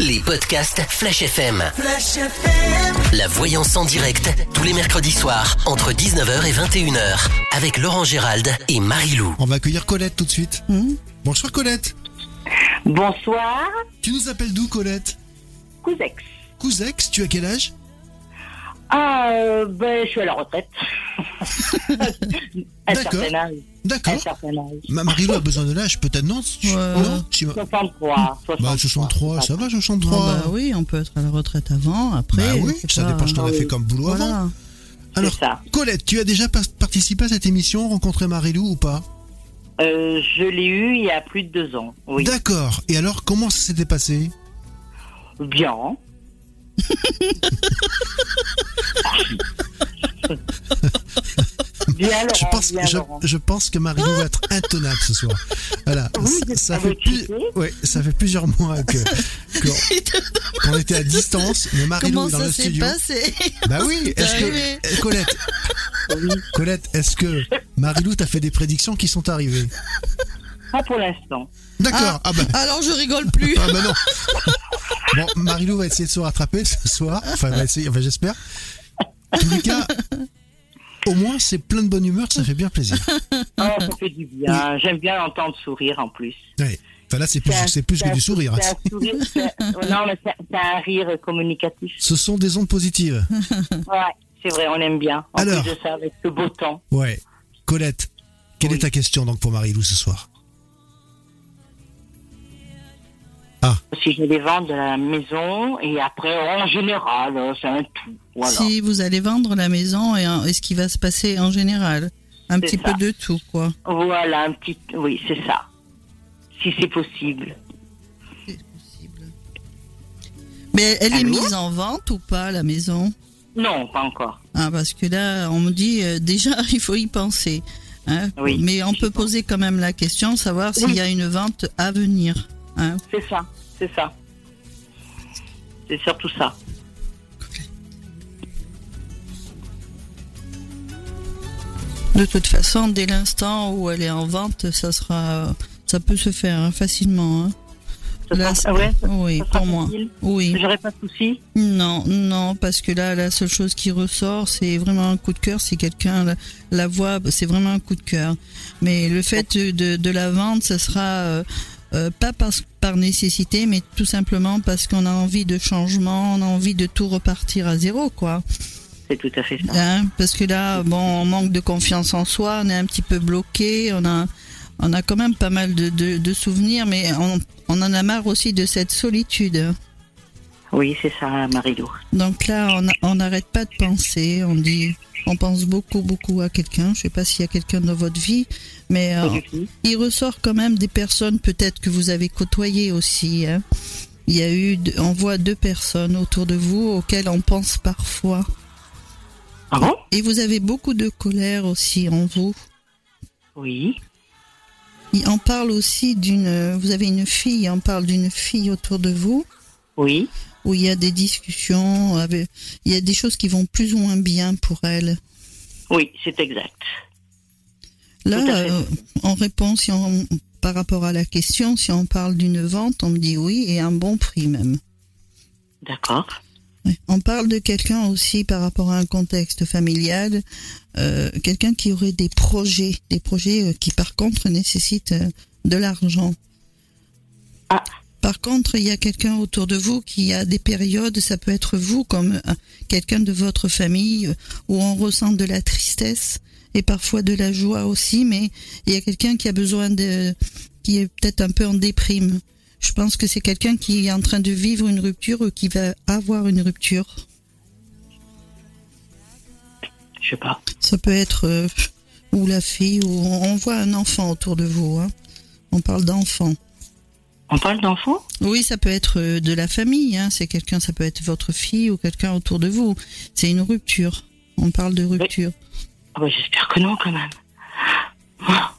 Les podcasts Flash FM. Flash FM. La voyance en direct, tous les mercredis soirs, entre 19h et 21h, avec Laurent Gérald et Marie-Lou. On va accueillir Colette tout de suite. Bonsoir Colette. Bonsoir, Tu nous appelles d'où Colette? Cousex. Cousex, tu as quel âge? Ah, euh, ben, je suis à la retraite. à un D'accord. certain âge. Un D'accord. certain âge. Ma Marie-Lou a besoin de l'âge, peut-être non tu- Ouais. Non je sais pas. 63. 63. Bah 63, ça va 63 Ah bah oui, on peut être à la retraite avant, après. Bah oui, c'est ça pas- dépend ce as Ah fait comme boulot avant. Alors, C'est ça. Colette, tu as déjà pas- participé à cette émission, rencontré Marie-Lou ou pas? Euh, je l'ai eu il y a plus de deux ans. Oui. D'accord. Et alors, comment ça s'était passé? Bien. Laurent. je pense, bien, je, Laurent. je pense que Marie-Lou va être intenable ce soir. Voilà. Oui, ça, fait le plus, quitter. ouais, ça fait plusieurs mois que qu'on était à distance, mais Marie-Lou Comment est dans ça le s'est studio. passé Bah oui, est-ce arrivé. que Eh, Colette, Colette, est-ce que Marie-Lou t'a fait des prédictions qui sont arrivées? Pas pour l'instant. D'accord. Ah, bah, Alors je rigole plus. ah bah non. Bon, Marie-Lou va essayer de se rattraper ce soir. Enfin, elle va essayer, enfin, j'espère. En tous les cas, au moins, c'est plein de bonne humeur, ça fait bien plaisir. Oh, ça fait du bien. J'aime bien l'entendre sourire en plus. Enfin, là, c'est plus, un- c'est plus que un- du sourire. c'est un sourire, c'est un- Non, mais c'est c'est un rire communicatif. Ce sont des ondes positives. Ouais, c'est vrai, on aime bien. En Alors. plus de ça, avec ce beau temps. Ouais. Colette, quelle Oui. est ta question donc pour Marie-Lou ce soir? Si je vais vendre la maison et après, en général, euh, c'est un tout. Voilà. Si vous allez vendre la maison et, ce qui va se passer en général. Un petit ça. peu de tout, quoi. Voilà, un petit. Oui, c'est ça. Si c'est possible. Mais elle est mise en vente ou pas, la maison? Non, pas encore. Ah, parce que là, on me dit euh, déjà, il faut y penser. hein. Oui, Mais on peut pense. poser quand même la question, savoir s'il y a une vente à venir. hein. C'est ça, c'est ça. C'est surtout ça. De toute façon, dès l'instant où elle est en vente, ça sera, ça peut se faire hein, facilement. hein. Ça Là, sera- ah ouais, ça- oui, ça pour moi. Oui. J'aurais pas de soucis. Non, non, parce que là, la seule chose qui ressort, c'est vraiment un coup de cœur. Si quelqu'un la, la voit, c'est vraiment un coup de cœur. Mais le fait de, de la vente, ça sera euh, euh, pas par, par nécessité, mais tout simplement parce qu'on a envie de changement, on a envie de tout repartir à zéro, quoi. C'est tout à fait ça. Hein, parce que là, bon, on manque de confiance en soi, on est un petit peu bloqué, on a, on a quand même pas mal de, de, de souvenirs, mais on, on en a marre aussi de cette solitude. Oui, c'est ça, Marie-Lou. Donc là, on n'arrête pas de penser, on dit, on pense beaucoup, beaucoup à quelqu'un. Je sais pas s'il y a quelqu'un dans votre vie, mais euh, il ressort quand même des personnes peut-être que vous avez côtoyées aussi. hein. Il y a eu, on voit deux personnes autour de vous auxquelles on pense parfois. Ah bon? Et vous avez beaucoup de colère aussi en vous. Oui. Il en parle aussi d'une, vous avez une fille, on parle d'une fille autour de vous Oui. Où il y a des discussions, avec- il y a des choses qui vont plus ou moins bien pour elle. Oui, c'est exact. Là, euh, en réponse, si on- par rapport à la question, si on parle d'une vente, on me dit oui et un bon prix même. D'accord. On parle de quelqu'un aussi par rapport à un contexte familial, euh, quelqu'un qui aurait des projets, des projets euh, qui par contre nécessitent euh, de l'argent. Ah. Par contre, il y a quelqu'un autour de vous qui a des périodes, ça peut être vous comme euh, quelqu'un de votre famille, euh, où on ressent de la tristesse et parfois de la joie aussi, mais il y a quelqu'un qui a besoin de, qui est peut-être un peu en déprime. Je pense que c'est quelqu'un qui est en train de vivre une rupture ou qui va avoir une rupture. Je sais pas. Ça peut être euh, ou la fille ou on voit un enfant autour de vous. Hein. On parle d'enfant. On parle d'enfants? Oui, ça peut être euh, de la famille. Hein. C'est quelqu'un, ça peut être votre fille ou quelqu'un autour de vous. C'est une rupture. On parle de rupture. ah bah, J'espère que non, quand même. Ah,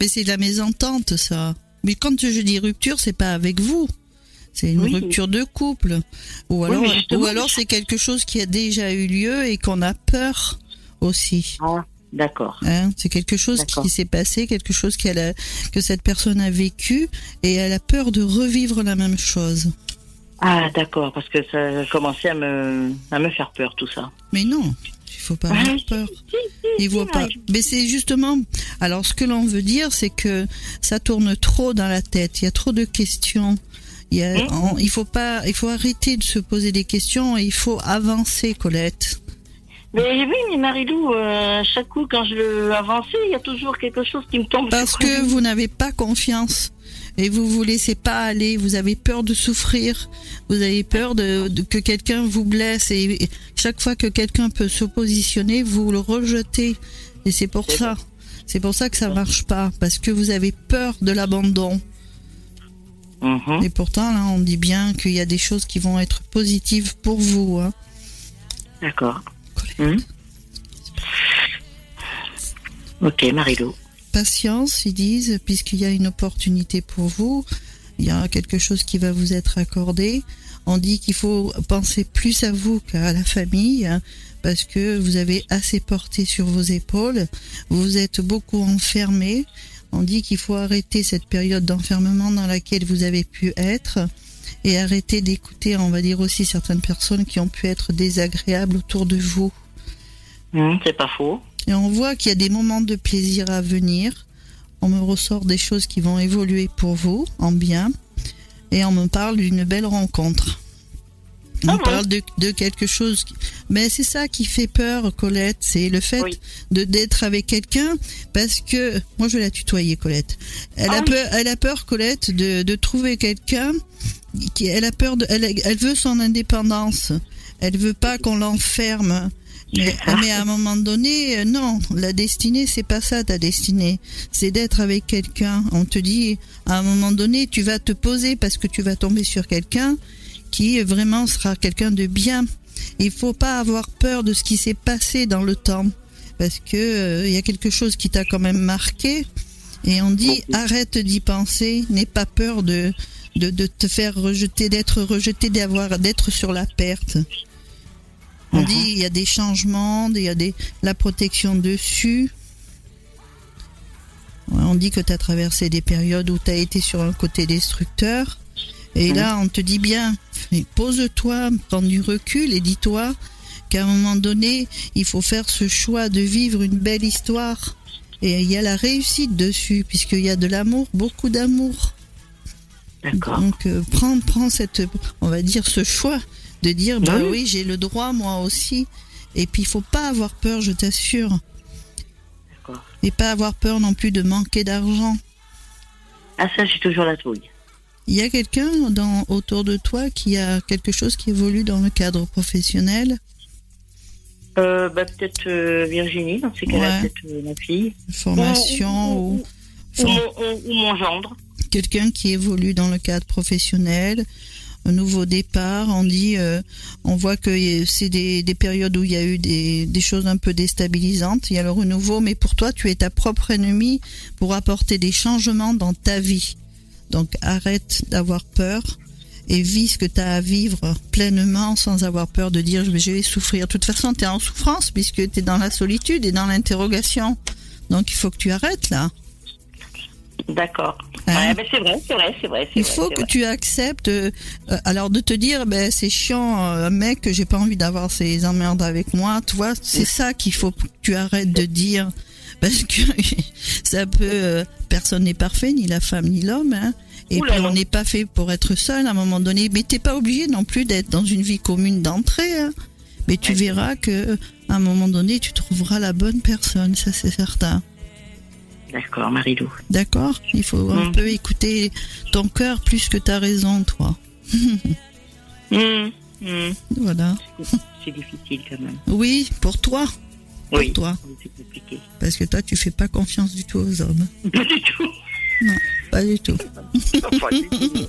Mais c'est de la mésentente, ça. Mais quand je dis rupture, c'est pas avec vous. C'est une Oui. rupture de couple. Alors, ou alors c'est quelque chose qui a déjà eu lieu et qu'on a peur aussi. Ah, d'accord. Hein, c'est quelque chose qui s'est passé, quelque chose qu'elle a, que cette personne a vécu et elle a peur de revivre la même chose. Ah, d'accord, parce que ça a commencé à me, à me faire peur, tout ça. Mais non, il faut pas avoir peur. Il voit pas. Mais c'est justement. Alors, ce que l'on veut dire, c'est que ça tourne trop dans la tête. Il y a trop de questions. Il, y a- on- il faut pas. Il faut arrêter de se poser des questions. et Il faut avancer, Colette. Mais oui, mais Marilou, euh, à chaque coup, quand je veux avancer, il y a toujours quelque chose qui me tombe Parce sur que vous n'avez pas confiance et vous vous laissez pas aller. Vous avez peur de souffrir. Vous avez peur de, de- que quelqu'un vous blesse et, chaque fois que quelqu'un peut se positionner, vous le rejetez. Et c'est pour ça. C'est pour ça que ça marche pas parce que vous avez peur de l'abandon. Mhm. Et pourtant là, on dit bien qu'il y a des choses qui vont être positives pour vous. hein. D'accord. Mhm. Ok, Marilou. patience, ils disent, puisqu'il y a une opportunité pour vous, il y a quelque chose qui va vous être accordé. On dit qu'il faut penser plus à vous qu'à la famille, hein, parce que vous avez assez porté sur vos épaules, vous êtes beaucoup enfermé. On dit qu'il faut arrêter cette période d'enfermement dans laquelle vous avez pu être et arrêter d'écouter, on va dire aussi certaines personnes qui ont pu être désagréables autour de vous. Mhm, c'est pas faux. Et on voit qu'il y a des moments de plaisir à venir. On me ressort des choses qui vont évoluer pour vous en bien. Et on me parle d'une belle rencontre. On Ah parle de, de quelque chose. qui- Mais c'est ça qui fait peur, Colette. C'est le fait Oui. de d'être avec quelqu'un parce que moi je vais la tutoyer, Colette. Elle Ah a oui. peur, elle a peur, Colette, de, de trouver quelqu'un qui, elle a peur de, elle, elle veut son indépendance. Elle veut pas qu'on l'enferme. Mais, mais à un moment donné, euh, non, la destinée, c'est pas ça ta destinée. C'est d'être avec quelqu'un. On te dit, à un moment donné, tu vas te poser parce que tu vas tomber sur quelqu'un qui vraiment sera quelqu'un de bien. Il faut pas avoir peur de ce qui s'est passé dans le temps parce que euh, il y a quelque chose qui t'a quand même marqué. Et on dit, arrête d'y penser, n'aie pas peur de, de, de te faire rejeter, d'être rejeté, d'avoir, d'être sur la perte. On dit il y a des changements, il y a des la protection dessus. On dit que tu as traversé des périodes où tu as été sur un côté destructeur. Et là, on te dit bien, pose-toi, prends du recul et dis-toi qu'à un moment donné, il faut faire ce choix de vivre une belle histoire. Et il y a la réussite dessus, puisqu'il y a de l'amour, beaucoup d'amour. D'accord. Donc euh, prends, prends cette, on va dire ce choix de dire bah Oui. oui j'ai le droit moi aussi. Et puis il faut pas avoir peur, je t'assure. Et pas avoir peur non plus de manquer d'argent. Ah, ça, j'ai toujours la trouille. Il y a quelqu'un dans autour de toi qui a quelque chose qui évolue dans le cadre professionnel, Euh, bah, peut-être euh, Virginie, dans ces cas-là, Ouais. peut-être euh, ma fille. formation Ou- ou, ou, for- mon, ou- ou mon gendre. quelqu'un qui évolue dans le cadre professionnel, un nouveau départ. On dit, euh, on voit que c'est des, des périodes où il y a eu des, des choses un peu déstabilisantes. Il y a le renouveau, mais pour toi, tu es ta propre ennemie pour apporter des changements dans ta vie. Donc arrête d'avoir peur et vis ce que tu as à vivre pleinement sans avoir peur de dire je vais- souffrir. De toute façon, tu es en souffrance puisque tu es dans la solitude et dans l'interrogation. Donc il faut que tu arrêtes là. D'accord. Hein Ouais, c'est vrai, c'est vrai, c'est vrai. c'est Il faut que vrai. tu acceptes, euh, alors de te dire, ben c'est chiant, euh, mec, que j'ai pas envie d'avoir ces emmerdes avec moi. Tu vois, c'est ça qu'il faut que tu arrêtes de dire, parce que ça peut, euh, personne n'est parfait, ni la femme ni l'homme, hein. Et puis on n'est pas fait pour être seul à un moment donné. Mais t'es pas obligé non plus d'être dans une vie commune d'entrée. Hein. Mais tu Ouais. verras que à un moment donné, tu trouveras la bonne personne, ça c'est certain. D'accord, Marilou. D'accord Il faut un Mm. peu écouter ton cœur plus que ta raison, toi. Hum, hum, Voilà. C'est difficile quand même. Oui, pour toi. Pour Oui. toi. C'est compliqué. Parce que toi, tu fais pas confiance du tout aux hommes. Pas du tout. Pas du tout. Pas du tout.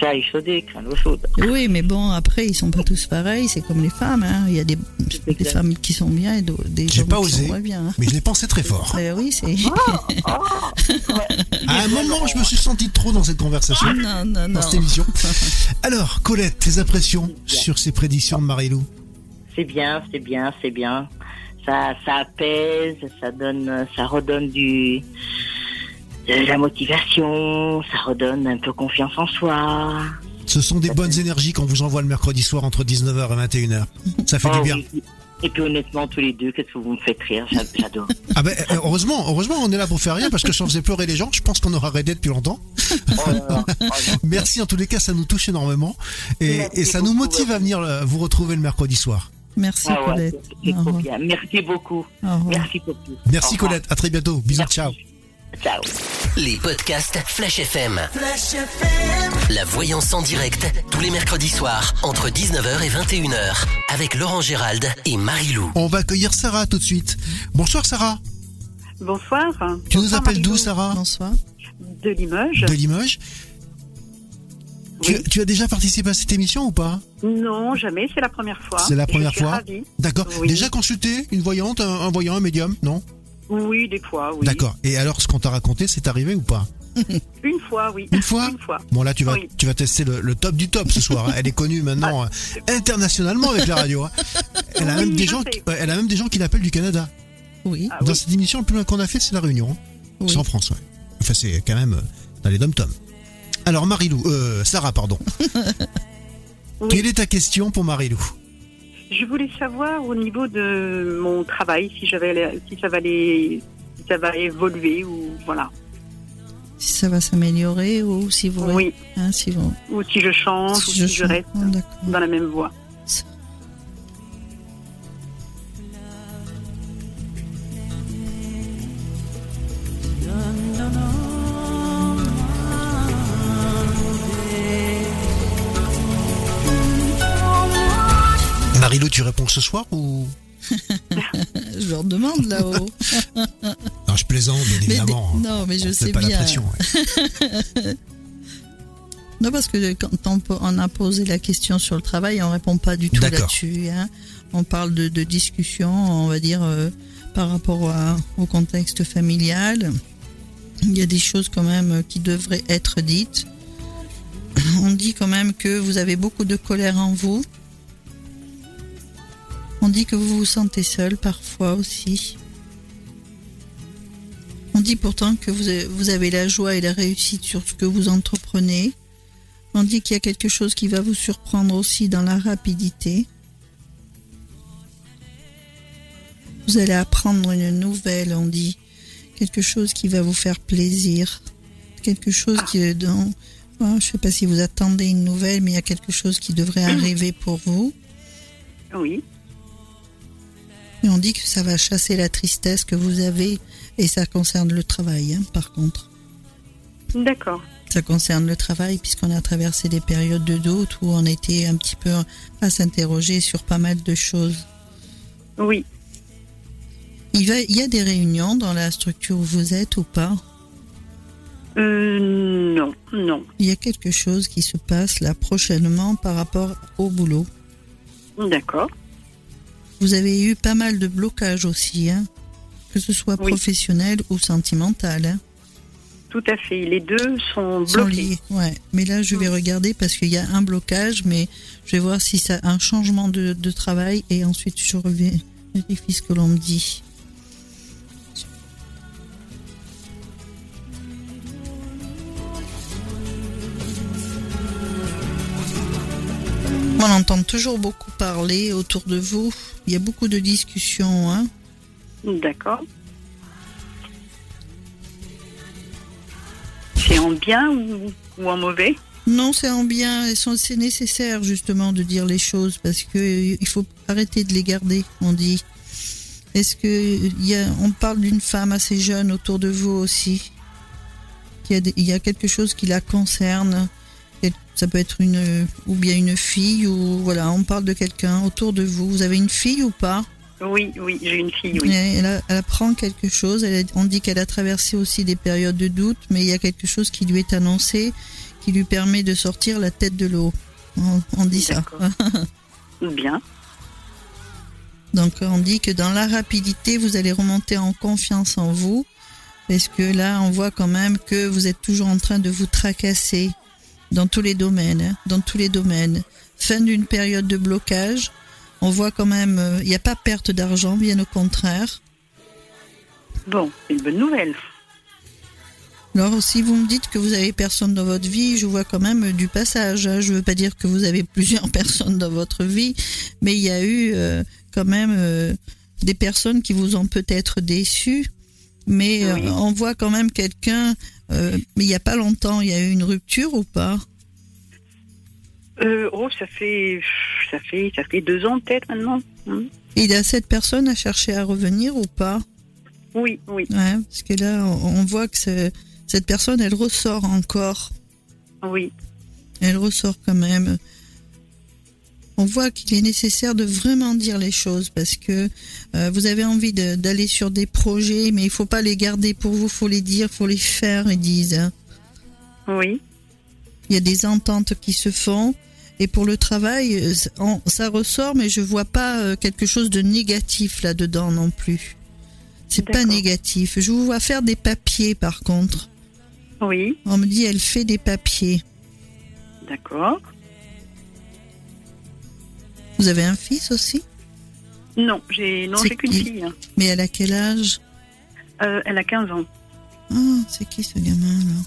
Chat échaudé, crâne au chaude. Oui, mais bon, après, ils sont pas tous pareils. C'est comme les femmes. Hein. Il y a des, femmes qui sont bien et des J'ai hommes pas qui osé. sont moins bien. hein. Mais je l'ai pensé très fort. Mais oui, c'est. À un moment, je me suis senti trop dans cette conversation, non, non, non. dans cette émission. Alors, Colette, tes impressions sur ces prédictions de Marilou C'est bien, c'est bien, c'est bien. Ça, ça apaise, ça donne, ça redonne du, la motivation, ça redonne un peu confiance en soi. Ce sont des bonnes énergies qu'on vous envoie le mercredi soir entre 19h et 21h. Ça fait Oh, du bien. oui. Et puis honnêtement, tous les deux, qu'est-ce que vous me faites rire J'a- J'adore. Ah ben, euh, heureusement, heureusement, on est là pour faire rien parce que si on faisait pleurer les gens, je pense qu'on aurait arrêté depuis longtemps. Oh. Oh. Merci en tous les cas, ça nous touche énormément et, ça nous motive à venir euh, vous retrouver le mercredi soir. Merci Ah ouais, Colette. bien. Merci beaucoup. Merci pour tout. Merci. Colette, à très bientôt. Bisous, Merci. ciao. Ciao. Les podcasts Flash FM. La voyance en direct, tous les mercredis soirs, entre 19h et 21h, avec Laurent Gérald et Marie-Lou. On va accueillir Sarah tout de suite. Bonsoir Sarah. Bonsoir. Tu nous appelles d'où. Sarah Bonsoir. De Limoges. De Limoges. Tu, Oui. tu as déjà participé à cette émission ou pas? Non, jamais, c'est la première fois. C'est la première je suis fois. D'accord. Oui. Déjà consulté une voyante, un, un voyant, un médium, non? Oui, des fois, oui. D'accord. Et alors, ce qu'on t'a raconté, c'est arrivé ou pas Une fois, oui. Une fois Une fois. Bon, là, tu vas, Oui. tu vas tester le, le top du top ce soir. hein. Elle est connue maintenant euh, internationalement avec la radio. hein. Elle, a Oui, même des gens, qui- ouais, elle a même des gens qui l'appellent du Canada. Oui. Ah Dans oui. cette émission, le plus loin qu'on a fait, c'est la Réunion. hein. Oui. C'est en France, ouais. Enfin, c'est quand même euh, dans les dom-toms. Alors, Marilou, euh, Sarah, pardon. Oui. Quelle est ta question pour Marilou Je voulais savoir au niveau de mon travail, si j'avais, si ça va si ça va évoluer ou voilà. Si ça va s'améliorer ou si vous, Oui. hein, si vous, Ou si je change, ou si je, reste Oh, D'accord. dans la même voie. Tu réponds ce soir ou? Je leur demande là-haut. Non, je plaisante, bien Mais évidemment. des- non, mais je sais pas la bien. pression, ouais. Non, parce que quand on, a posé la question sur le travail, on répond pas du tout là-dessus. hein. On parle de, de discussion, on va dire, euh, par rapport à- au contexte familial. Il y a des choses quand même qui devraient être dites. On dit quand même que vous avez beaucoup de colère en vous. On dit que vous vous sentez seul parfois aussi. On dit pourtant que vous avez, la joie et la réussite sur ce que vous entreprenez. On dit qu'il y a quelque chose qui va vous surprendre aussi dans la rapidité. Vous allez apprendre une nouvelle, on dit. Quelque chose qui va vous faire plaisir. Quelque chose qui dans... Oh, je ne sais pas si vous attendez une nouvelle, mais il y a quelque chose qui devrait arriver pour vous. Oui. On dit que ça va chasser la tristesse que vous avez. Et ça concerne le travail, hein, par contre. D'accord. Ça concerne le travail puisqu'on a traversé des périodes de doute où on était un petit peu à s'interroger sur pas mal de choses. Oui. Il, va, il y a des réunions dans la structure où vous êtes ou pas? Euh, non, non. Il y a quelque chose qui se passe là prochainement par rapport au boulot? D'accord. Vous avez eu pas mal de blocages aussi, hein, que ce soit Oui. professionnel ou sentimental. Hein, Tout à fait. Les deux sont sont bloqués. liés. Ouais. Mais là, je vais regarder parce qu'il y a un blocage, mais je vais voir si ça a un changement de, de travail et ensuite je reviens vérifie ce que l'on me dit. Toujours beaucoup parler autour de vous. Il y a beaucoup de discussions. Hein. D'accord. C'est en bien ou, ou en mauvais? Non, c'est en bien. C'est nécessaire justement de dire les choses parce que euh, il faut arrêter de les garder. On dit. Est-ce que il y a, on parle d'une femme assez jeune autour de vous aussi? Il y a, des- il y a quelque chose qui la concerne? Ça peut être une ou bien une fille ou voilà. On parle de quelqu'un autour de vous. Vous avez une fille ou pas? Oui, oui, j'ai une fille, oui. Elle, apprend quelque chose. Elle on dit qu'elle a traversé aussi des périodes de doute, mais il y a quelque chose qui lui est annoncé, qui lui permet de sortir la tête de l'eau. On, on dit ça. D'accord. Bien. Donc on dit que dans la rapidité, vous allez remonter en confiance en vous, parce que là, on voit quand même que vous êtes toujours en train de vous tracasser dans tous les domaines, hein, dans tous les domaines. Fin d'une période de blocage. On voit quand même, euh, il n'y a pas perte d'argent, bien au contraire. Bon, c'est une bonne nouvelle. Alors, si vous me dites que vous avez personne dans votre vie, je vois quand même du passage. Hein. Je veux pas dire que vous avez plusieurs personnes dans votre vie, mais il y a eu euh, quand même euh, des personnes qui vous ont peut-être déçu. Mais euh, on voit quand même quelqu'un. mais il y a pas longtemps, il y a eu une rupture ou pas? Oh, ça fait, ça fait, ça fait deux ans peut-être maintenant. Hein. Il y a cette personne à chercher à revenir ou pas? Oui, oui. Ouais, parce que là, on voit que cette personne, elle ressort encore. Oui. Elle ressort quand même. On voit qu'il est nécessaire de vraiment dire les choses parce que euh, vous avez envie d'aller sur des projets, mais il faut pas les garder pour vous, faut les dire, faut les faire, ils disent. Oui. Il y a des ententes qui se font. Et pour le travail, euh, ça ressort, mais je vois pas euh, quelque chose de négatif là-dedans non plus. C'est pas négatif. Je vous vois faire des papiers par contre. Oui. On me dit elle fait des papiers. D'accord. Vous avez un fils aussi? Non, j'ai non j'ai qu'une fille. Mais elle a quel âge? Euh, Elle a 15 ans. Ah, c'est qui ce gamin là?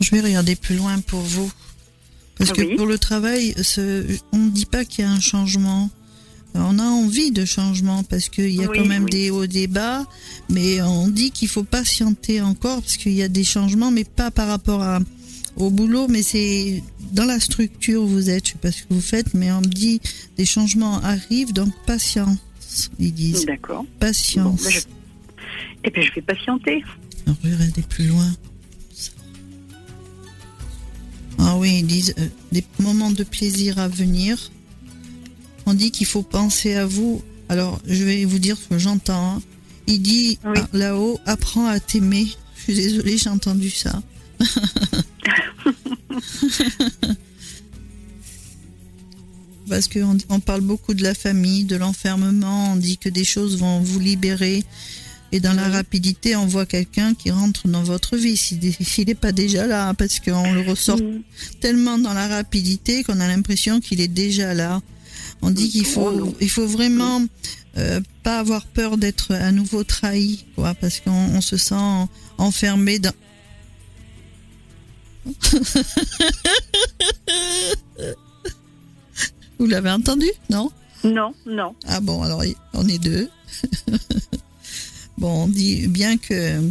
Je vais regarder plus loin pour vous. Parce que pour le travail, on ne dit pas qu'il y a un changement. On a envie de changement parce qu'il y a quand même des hauts, des bas, mais on dit qu'il faut patienter encore parce qu'il y a des changements, mais pas par rapport à, au boulot, mais c'est dans la structure où vous êtes, je sais pas ce que vous faites, mais on me dit des changements arrivent, donc patience, ils disent. D'accord. Patience. Ben, Et puis je vais patienter. Alors je vais regarder plus loin. Ah oui, ils disent euh, des moments de plaisir à venir on dit qu'il faut penser à vous. Alors, je vais vous dire ce que j'entends. Hein. Il dit ah, là-haut, apprends à t'aimer. Je suis désolée, j'ai entendu ça. Parce qu'on on parle beaucoup de la famille, de l'enfermement, on dit que des choses vont vous libérer. Et dans la rapidité, on voit quelqu'un qui rentre dans votre vie, s'il n'est pas déjà là, parce qu'on le ressort tellement dans la rapidité qu'on a l'impression qu'il est déjà là. On dit qu'il faut, il faut vraiment euh, pas avoir peur d'être à nouveau trahi, quoi, parce qu'on se sent enfermé dans. Vous l'avez entendu, non? Non, non. Ah bon, alors on est deux. bon, on dit bien que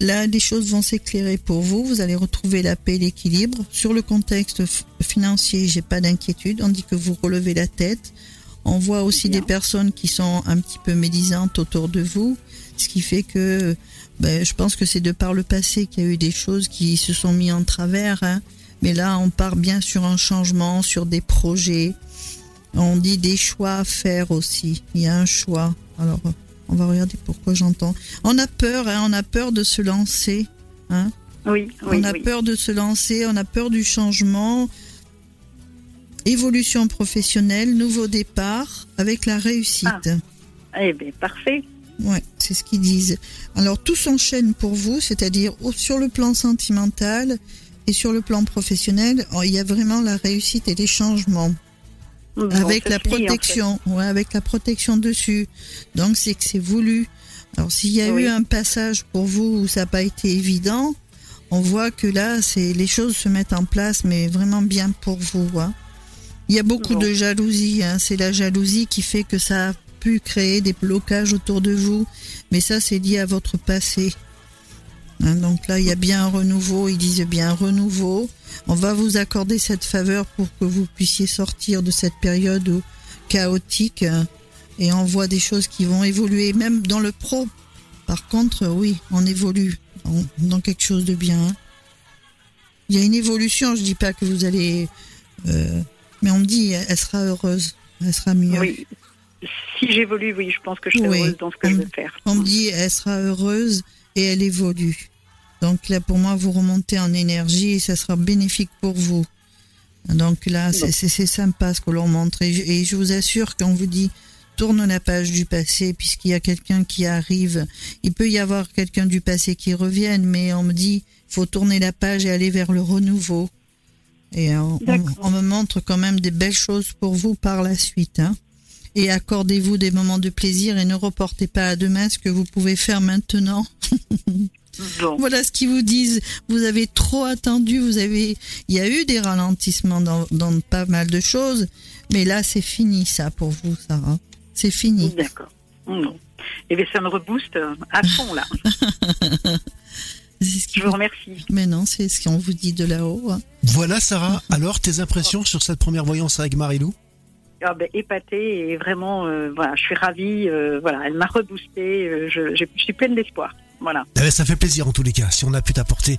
Là, les choses vont s'éclairer pour vous. Vous allez retrouver la paix et l'équilibre. Sur le contexte financier, j'ai pas d'inquiétude. On dit que vous relevez la tête. On voit aussi des personnes qui sont un petit peu médisantes autour de vous, ce qui fait que ben, je pense que c'est de par le passé qu'il y a eu des choses qui se sont mis en travers. Hein. Mais là, on part bien sur un changement, sur des projets. On dit des choix à faire aussi. Il y a un choix. Alors, on va regarder pourquoi j'entends. On a peur, hein, on a peur de se lancer. Hein. Oui, oui, On a peur de se lancer, on a peur du changement. Évolution professionnelle, nouveau départ avec la réussite. Ah. Eh bien, parfait. Ouais, c'est ce qu'ils disent. Alors tout s'enchaîne pour vous, c'est-à-dire sur le plan sentimental et sur le plan professionnel, il y a vraiment la réussite et les changements avec la protection, ouais, avec la protection dessus. Donc c'est que c'est voulu. Alors s'il y a eu un passage pour vous où ça n'a pas été évident, on voit que là, c'est les choses se mettent en place, mais vraiment bien pour vous. Hein. Il y a beaucoup de jalousie. Hein. C'est la jalousie qui fait que ça créer des blocages autour de vous, mais ça, c'est lié à votre passé. Hein, donc là, il y a bien un renouveau. Ils disent bien renouveau. On va vous accorder cette faveur pour que vous puissiez sortir de cette période chaotique hein, et on voit des choses qui vont évoluer, même dans le pro. Par contre, oui, on évolue dans quelque chose de bien. Hein. Il y a une évolution, je dis pas que vous allez... Euh, mais on me dit, elle sera heureuse, elle sera mieux. Si j'évolue, oui, je pense que je serai heureuse dans ce que je veux faire. On me dit, elle sera heureuse et elle évolue. Donc là, pour moi, vous remontez en énergie et ça sera bénéfique pour vous. Donc là, c'est sympa ce que l'on montre. Et je, vous assure qu'on vous dit, tourne la page du passé puisqu'il y a quelqu'un qui arrive. Il peut y avoir quelqu'un du passé qui revienne, mais on me dit, faut tourner la page et aller vers le renouveau. Et on, me montre quand même des belles choses pour vous par la suite. Hein. Et accordez-vous des moments de plaisir et ne reportez pas à demain ce que vous pouvez faire maintenant. Bon. Voilà ce qu'ils vous disent. Vous avez trop attendu, vous avez, il y a eu des ralentissements dans, dans pas mal de choses, mais là c'est fini ça pour vous, Sarah. C'est fini. D'accord. Bon. Eh bien, ça me rebooste euh, à fond, là. C'est ce Je vous remercie. Mais non, c'est ce qu'on vous dit de là-haut. hein. Voilà, Sarah. Alors, tes impressions sur cette première voyance avec Marilou Ah ben, épatée et vraiment, euh, voilà, je suis ravie. euh, voilà, elle m'a reboosté. euh, je, je- je suis pleine d'espoir. Voilà. Eh ben, Ça fait plaisir en tous les cas, si on a pu t'apporter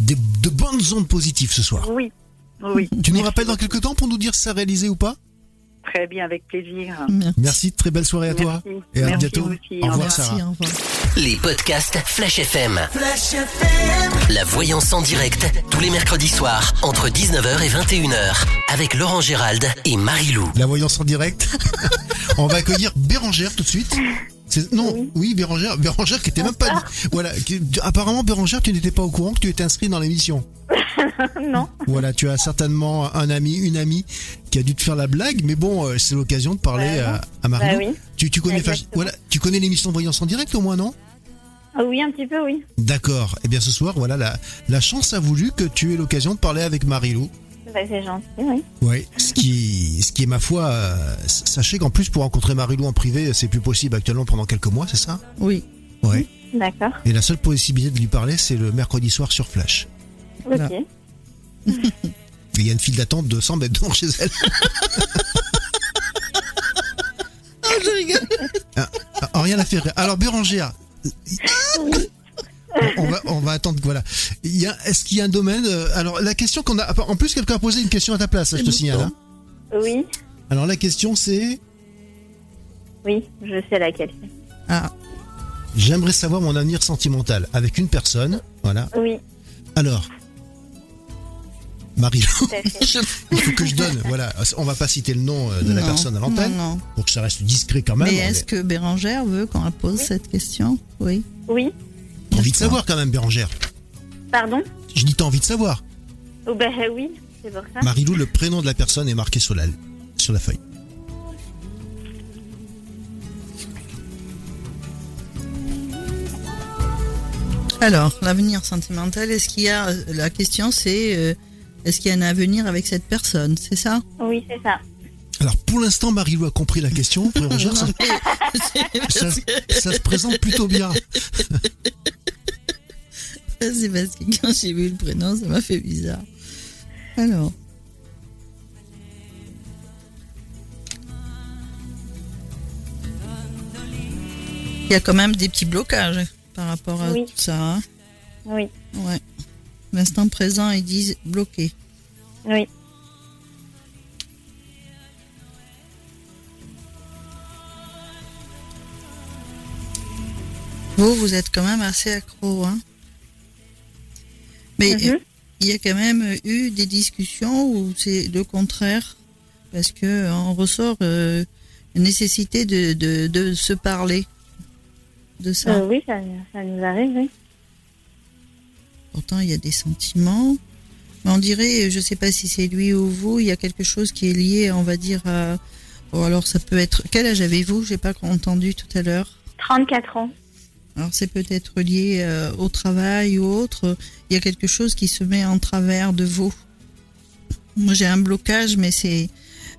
des- de bonnes ondes positives ce soir. Oui, oui. Tu nous rappelles dans quelques temps pour nous dire si ça a réalisé ou pas? Très bien, avec plaisir. Merci. Très belle soirée à toi. Merci. Et à Merci bientôt. vous aussi. Au revoir, Merci, Sarah. au revoir. Les podcasts Flash FM. La voyance en direct, tous les mercredis soirs, entre 19h et 21h, avec Laurent Gérald et Marie-Lou. La voyance en direct. on va accueillir Bérangère tout de suite. Non, oui, Bérangère, Bérangère qui était même pas. Voilà, qui- apparemment Bérangère, tu n'étais pas au courant que tu étais inscrit dans l'émission. Non. Voilà, tu as certainement un ami, une amie qui a dû te faire la blague, mais bon, euh, c'est l'occasion de parler Bah à, à Marie. Bah oui. Tu, tu connais, voilà, tu connais l'émission voyance en direct au moins, non? Ah oui, un petit peu, oui. D'accord. Eh bien, ce soir, voilà, la, la chance a voulu que tu aies l'occasion de parler avec Marilou. Bah, c'est gentil, oui. Oui. Ce qui, ce qui est ma foi, euh, sachez qu'en plus pour rencontrer Marilou en privé, c'est plus possible actuellement pendant quelques mois, c'est ça? Oui. Ouais. D'accord. Et la seule possibilité de lui parler, c'est le mercredi soir sur Flash. Ok. Voilà. Il y a une file d'attente de 100 mètres devant chez elle. Ah, je rigole. Ah, rien à faire. Alors Bérangère, on va, on va attendre. Voilà. Il y a- Est-ce qu'il y a un domaine euh, Alors la question qu'on a. En plus, quelqu'un a posé une question à ta place. Je te signale. hein. Oui. Alors la question c'est? Oui, je sais laquelle. Ah, j'aimerais savoir mon avenir sentimental avec une personne. Voilà. Oui, Alors? Marie, il faut que je donne. Voilà. On va pas citer le nom euh, de la non, personne à l'antenne Non, non. pour que ça reste discret quand même. Mais est-ce que Bérangère veut qu'on la pose cette question? Oui. Oui. A envie de savoir quand même, Bérangère. Pardon? Je dis t'as envie de savoir. Oh, bah oui, c'est pour ça. Marilou, le prénom de la personne est marqué sur la, sur la feuille. Alors, l'avenir sentimental, est-ce qu'il y a. La question, c'est. euh, est-ce qu'il y a un avenir avec cette personne? C'est ça? Oui, c'est ça. Alors pour l'instant, Marilou a compris la question. Ça se présente plutôt bien. C'est parce que quand j'ai vu le prénom, ça m'a fait bizarre. Alors. Il y a quand même des petits blocages par rapport à Oui. tout ça. hein. Oui, Ouais. L'instant présent, ils disent bloqué. oui. Vous, vous êtes quand même assez accro, hein Mais Mhm. euh, il y a quand même eu des discussions où c'est le contraire, parce que euh, on ressort euh, une nécessité de, de, de se parler de ça. Euh, oui, ça, ça nous arrive, oui. Pourtant, il y a des sentiments. Mais on dirait, je sais pas si c'est lui ou vous, il y a quelque chose qui est lié, on va dire, à... Bon, alors ça peut être... Quel âge avez-vous? J'ai pas entendu tout à l'heure. 34 ans. Alors c'est peut-être lié euh, au travail ou autre. Il y a quelque chose qui se met en travers de vous. Moi j'ai un blocage, mais c'est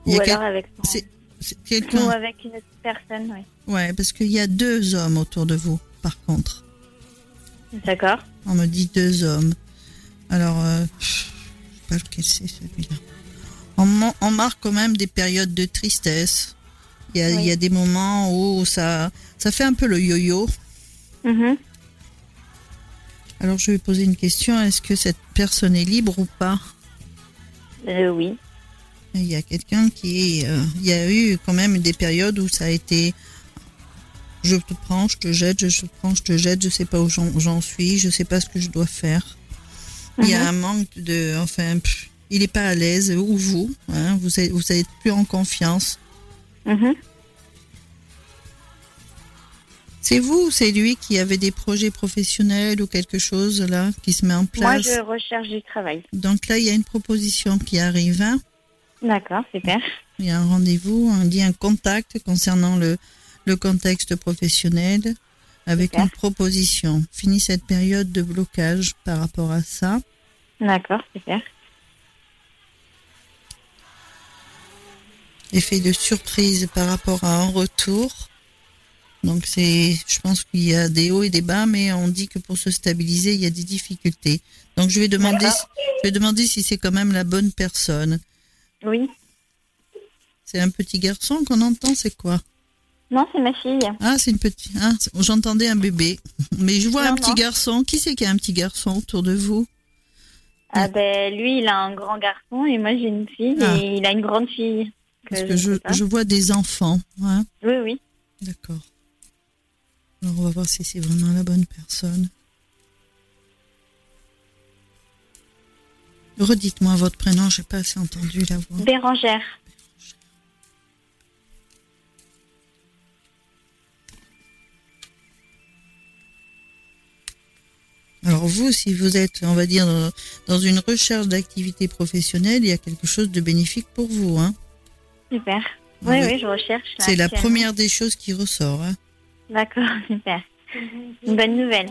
Ou a alors quel- avec, c'est- c'est ou quelqu'un. avec une autre personne, oui. Ouais, parce qu'il y a deux hommes autour de vous. Par contre, D'accord. on me dit deux hommes. Alors, euh, je sais pas lequel c'est celui-là. On, marque quand même des périodes de tristesse. Il y a, Oui. il y a des moments où ça, ça fait un peu le yo-yo. Mhm. Alors je vais poser une question. Est-ce que cette personne est libre ou pas Euh, oui. Il y a quelqu'un qui est. euh, il y a eu quand même des périodes où ça a été. Je te prends, je te jette, je te prends, je te jette, je sais pas où j'en suis, je sais pas ce que je dois faire. Il y a un manque de. Enfin, pff, il est pas à l'aise, ou vous, hein, vous êtes, vous êtes plus en confiance. Mhm. C'est vous ou c'est lui qui avait des projets professionnels ou quelque chose là qui se met en Moi, place je recherche du travail. Donc là, il y a une proposition qui arrive. hein. D'accord, super. Il y a un rendez-vous, un contact concernant le, le contexte professionnel avec Super. une proposition. Fini cette période de blocage par rapport à ça. D'accord, super. Effet de surprise par rapport à un retour. Donc c'est, je pense qu'il y a des hauts et des bas, mais on dit que pour se stabiliser, il y a des difficultés. Donc je vais demander, je vais demander si c'est quand même la bonne personne. Oui. C'est un petit garçon qu'on entend, c'est quoi? Non, c'est ma fille. Ah, c'est une petite. ah, J'entendais un bébé, mais je vois un petit non. garçon. Qui c'est qui a un petit garçon autour de vous? Ah ben, lui, il a un grand garçon et moi, j'ai une fille Ah. et il a une grande fille. Parce que je, je vois des enfants. hein. Oui, oui. D'accord. Alors on va voir si c'est vraiment la bonne personne. Redites-moi votre prénom, j'ai pas assez entendu la voix. Bérangère. Alors vous, si vous êtes, on va dire, dans, une recherche d'activité professionnelle, il y a quelque chose de bénéfique pour vous. Hein. Super. Oui, Oui. oui, je recherche. C'est la première des choses qui ressort. Hein. D'accord, super. Une bonne nouvelle.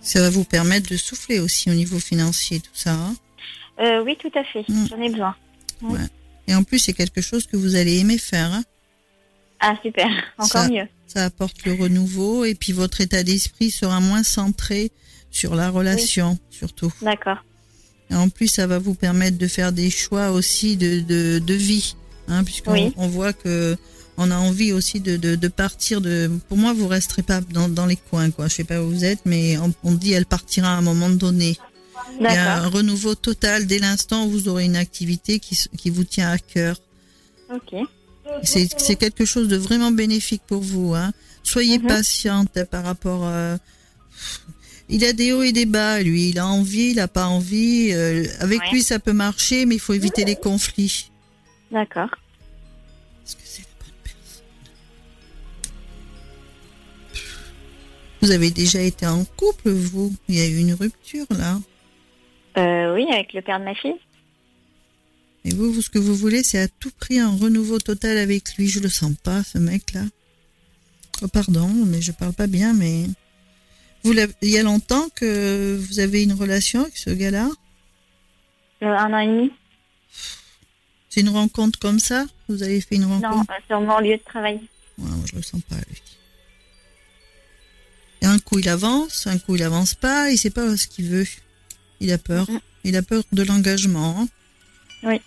Ça va vous permettre de souffler aussi au niveau financier, tout ça. hein. Euh, oui, tout à fait. Mm. J'en ai besoin. Et en plus, c'est quelque chose que vous allez aimer faire. hein. Ah, super. Encore Ça- mieux. Ça apporte le renouveau et puis votre état d'esprit sera moins centré sur la relation, surtout. D'accord. En plus, ça va vous permettre de faire des choix aussi de, de, de vie, hein, puisqu'on Oui. on voit que on a envie aussi de, de, de partir de. Pour moi, vous resterez pas dans, dans les coins, quoi. Je sais pas où vous êtes, mais on, on dit elle partira à un moment donné. Il y a un renouveau total dès l'instant où vous aurez une activité qui, qui vous tient à cœur. Ok. C'est c'est quelque chose de vraiment bénéfique pour vous. Hein. Soyez Mhm. patiente par rapport. euh, Il a des hauts et des bas, lui. Il a envie, il a pas envie. euh, avec Ouais. lui, ça peut marcher, mais il faut éviter les conflits. D'accord. Est-ce que c'est la bonne personne Vous avez déjà été en couple, vous? Il y a eu une rupture, là. Euh, oui, avec le père de ma fille. Et vous, vous, ce que vous voulez, c'est à tout prix un renouveau total avec lui. Je le sens pas, ce mec-là. Oh, pardon, mais je parle pas bien, mais vous il y a longtemps que vous avez une relation avec ce gars-là. Euh, un an et demi. C'est une rencontre comme ça Vous avez fait une Non, rencontre euh, sur mon lieu de travail. Ouais, moi, je le sens pas lui. Et un coup il avance, un coup il avance pas, il sait pas ce qu'il veut. Il a peur. Il a peur de l'engagement. hein. Oui.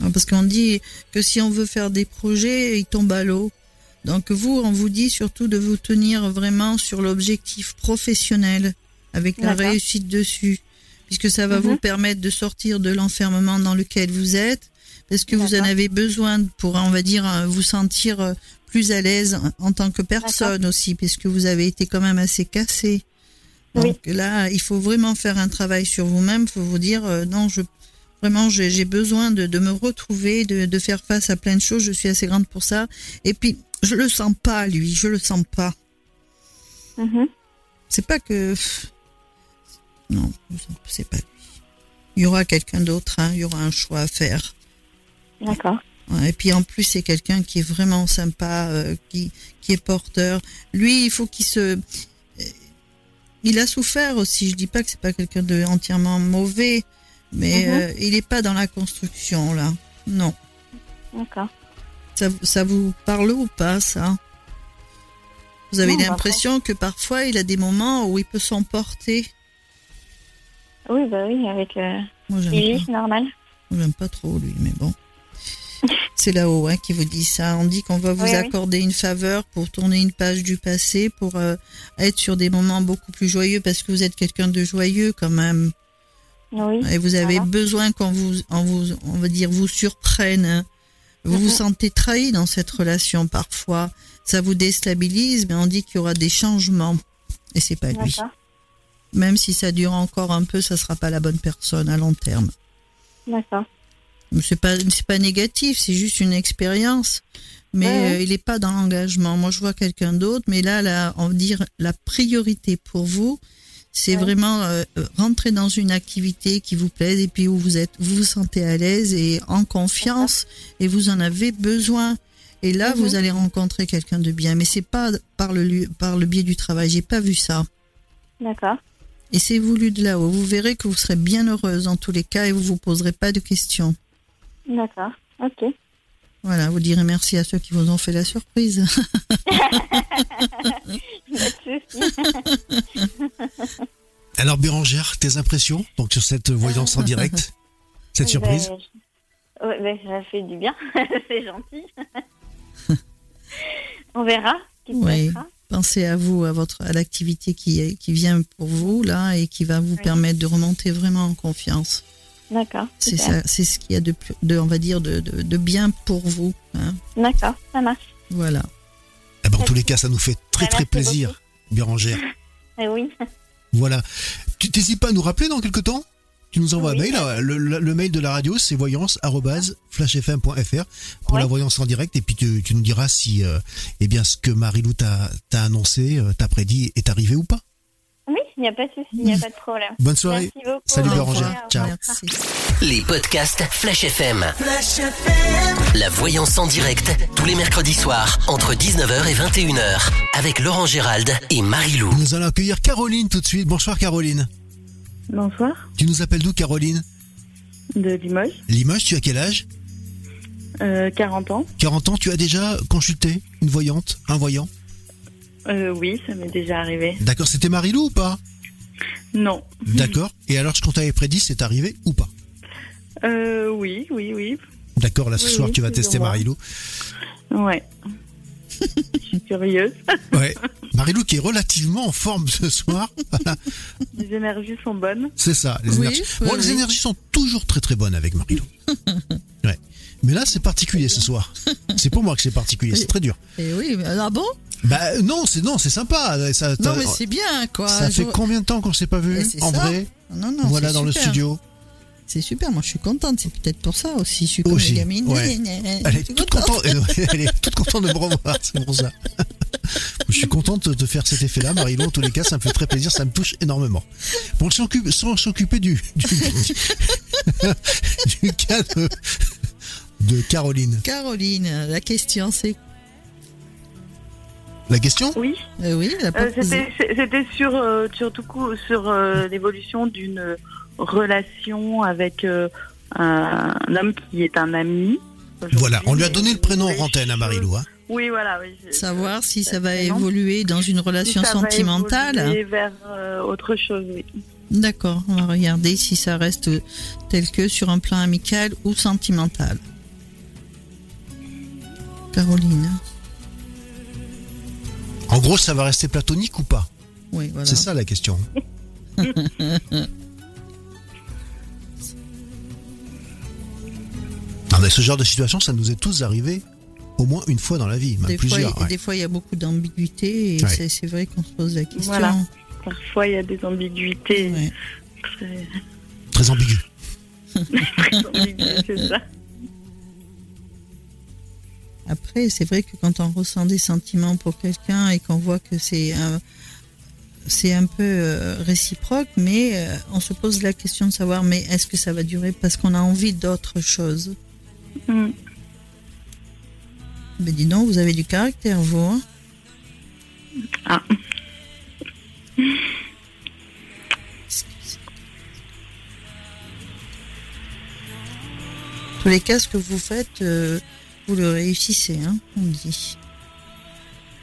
Ah, Parce qu'on dit que si on veut faire des projets, il tombe à l'eau. Donc vous, on vous dit surtout de vous tenir vraiment sur l'objectif professionnel avec la réussite dessus, puisque ça va Mhm. vous permettre de sortir de l'enfermement dans lequel vous êtes, parce que vous en avez besoin pour, on va dire, euh, vous sentir euh, plus à l'aise en tant que personne aussi, puisque vous avez été quand même assez cassé. Oui. Donc là, il faut vraiment faire un travail sur vous-même. Il faut vous dire, euh, non, je vraiment, j'ai j'ai besoin de, de me retrouver, de, de faire face à plein de choses. Je suis assez grande pour ça. Et puis, je le sens pas, lui. Je le sens pas. Mhm. C'est pas que. Non, c'est pas lui. Il y aura quelqu'un d'autre. hein. Il y aura un choix à faire. D'accord. Ouais, Et puis en plus, c'est quelqu'un qui est vraiment sympa, euh, qui, qui est porteur. Lui, il faut qu'il se. Il a souffert aussi. Je dis pas que c'est pas quelqu'un de entièrement mauvais, mais Mhm. euh, il est pas dans la construction là. Non. D'accord. Ça, ça vous parle ou pas ça Vous avez l'impression que parfois il a des moments où il peut s'emporter. Oui, bah oui, avec euh, Moi, Lily, pas. c'est normal. Moi, J'aime pas trop lui, mais bon. C'est là-haut hein, qui vous dit ça. On dit qu'on va vous Oui, oui. accorder une faveur pour tourner une page du passé, pour euh, être sur des moments beaucoup plus joyeux, parce que vous êtes quelqu'un de joyeux quand même. Oui. Et vous avez Voilà. besoin qu'on vous, on vous, on va dire, vous surprenne. Vous vous Mhm. sentez trahi dans cette relation parfois. Ça vous déstabilise, mais on dit qu'il y aura des changements. Et c'est pas lui. Même si ça dure encore un peu, ça sera pas la bonne personne à long terme. D'accord. C'est pas c'est pas négatif, c'est juste une expérience. Mais Ouais, ouais. euh, il est pas dans l'engagement. Moi, je vois quelqu'un d'autre, mais là, là, on va dire la priorité pour vous, C'est Ouais. vraiment euh, euh, rentrer dans une activité qui vous plaise et puis où vous êtes, vous vous sentez à l'aise et en confiance et vous en avez besoin. Et là, Mhm. vous allez rencontrer quelqu'un de bien. Mais c'est pas par le par le biais du travail. J'ai pas vu ça. D'accord. Et c'est voulu de là-haut. Vous verrez que vous serez bien heureuse en tous les cas et vous vous poserez pas de questions. D'accord. Ok. Voilà, vous direz merci à ceux qui vous ont fait la surprise. Alors Bérangère, tes impressions donc sur cette voyance en direct, cette surprise? Ben, ouais, ben, ça fait du bien. c'est gentil. On verra qui Oui. Pensez à vous, à votre, à l'activité qui est, qui vient pour vous là et qui va vous Oui. permettre de remonter vraiment en confiance. D'accord. C'est ça, c'est ce qu'il y a de, plus- de, on va dire, de, de, de bien pour vous. hein. D'accord, ça marche. Voilà. Eh ben, En tous les cas, ça nous fait très Ouais, très plaisir, Bérangère. Eh oui. Voilà. Tu t'hésites pas à nous rappeler dans quelques temps? Tu nous envoies Oui. un mail. là. Le, le- le mail de la radio, c'est voyance@flashfm.fr pour Ouais. la voyance en direct. Et puis tu, tu nous diras si, euh, eh bien, ce que Marilou t'a t'a annoncé, euh, t'a prédit, est arrivé ou pas. Il n'y a pas de souci, il n'y a pas de problème. Bonne soirée. Merci beaucoup. Salut Bérangère. Ciao. Merci. Les podcasts Flash FM. La voyance en direct, tous les mercredis soirs, entre 19h et 21h, avec Laurent Gérald et Marie-Lou. Nous allons accueillir Caroline tout de suite. Bonsoir Caroline. Bonsoir, Tu nous appelles d'où Caroline? De Limoges, Limoges, tu as quel âge? Euh, 40 ans. 40 ans, tu as déjà consulté une voyante, un voyant? Euh, oui, ça m'est déjà arrivé. D'accord, c'était Marilou ou pas? Non. D'accord. Et alors, ce qu'on t'avait prédit, c'est arrivé ou pas Euh, oui, oui, oui. D'accord, là ce Oui, soir, oui, tu vas tester. Marilou. Ouais. Je suis curieuse. Ouais. Marilou qui est relativement en forme ce soir. Voilà, Les énergies sont bonnes. c'est ça. Les Oui, énergies. oui, Bon, les énergies sont toujours très très bonnes avec Marilou. Ouais. Mais là, c'est particulier ce soir. C'est pour moi que c'est particulier. C'est très dur. Et oui, mais- ah bon? Bah non, c'est non, c'est sympa. Ça, Non, mais c'est bien, quoi. ça fait Je- combien de temps qu'on s'est pas vu en ça. vrai Non, non, Voilà dans le studio. C'est super, moi je suis contente, c'est peut-être pour ça aussi. Je suis comme Aussi, ouais. Elle est toute contente. Elle est toute contente de me revoir. C'est pour ça. Je suis contente de faire cet effet-là, Marilou. En tous les cas, ça me fait très plaisir. Ça me touche énormément. Bon, sans s'occuper- sans s'occuper du du, du cas de, de Caroline. Caroline, la question c'est. La question? Oui. Euh, oui, Euh. C'était sur, euh, sur tout coup, sur euh, l'évolution d'une relation avec euh, un, un homme qui est un ami. Voilà, on lui a donné le prénom antenne à Marilou. Hein. Oui, voilà. Oui, Savoir si ça va évoluer dans une Si relation ça va sentimentale. évoluer vers euh, autre chose, oui. D'accord, on va regarder si ça reste tel que sur un plan amical ou sentimental. Caroline. En gros, ça va rester platonique ou pas? Oui, voilà. C'est ça la question. Ah, mais ce genre de situation, ça nous est tous arrivé au moins une fois dans la vie, même Des fois, plusieurs. il- ouais. des fois, il y a beaucoup d'ambiguïté et Ouais. c'est- c'est vrai qu'on se pose la question. Voilà. Parfois, il y a des ambiguïtés Ouais. très, Très très ambiguës, c'est ça. Après, c'est vrai que quand on ressent des sentiments pour quelqu'un et qu'on voit que c'est un, c'est un peu euh, réciproque, mais euh, on se pose la question de savoir, mais est-ce que ça va durer parce qu'on a envie d'autre chose? Mm. Ben dis donc, vous avez du caractère, vous. hein Ah. Tous les cas, ce que vous faites, euh, vous le réussissez, hein, on dit.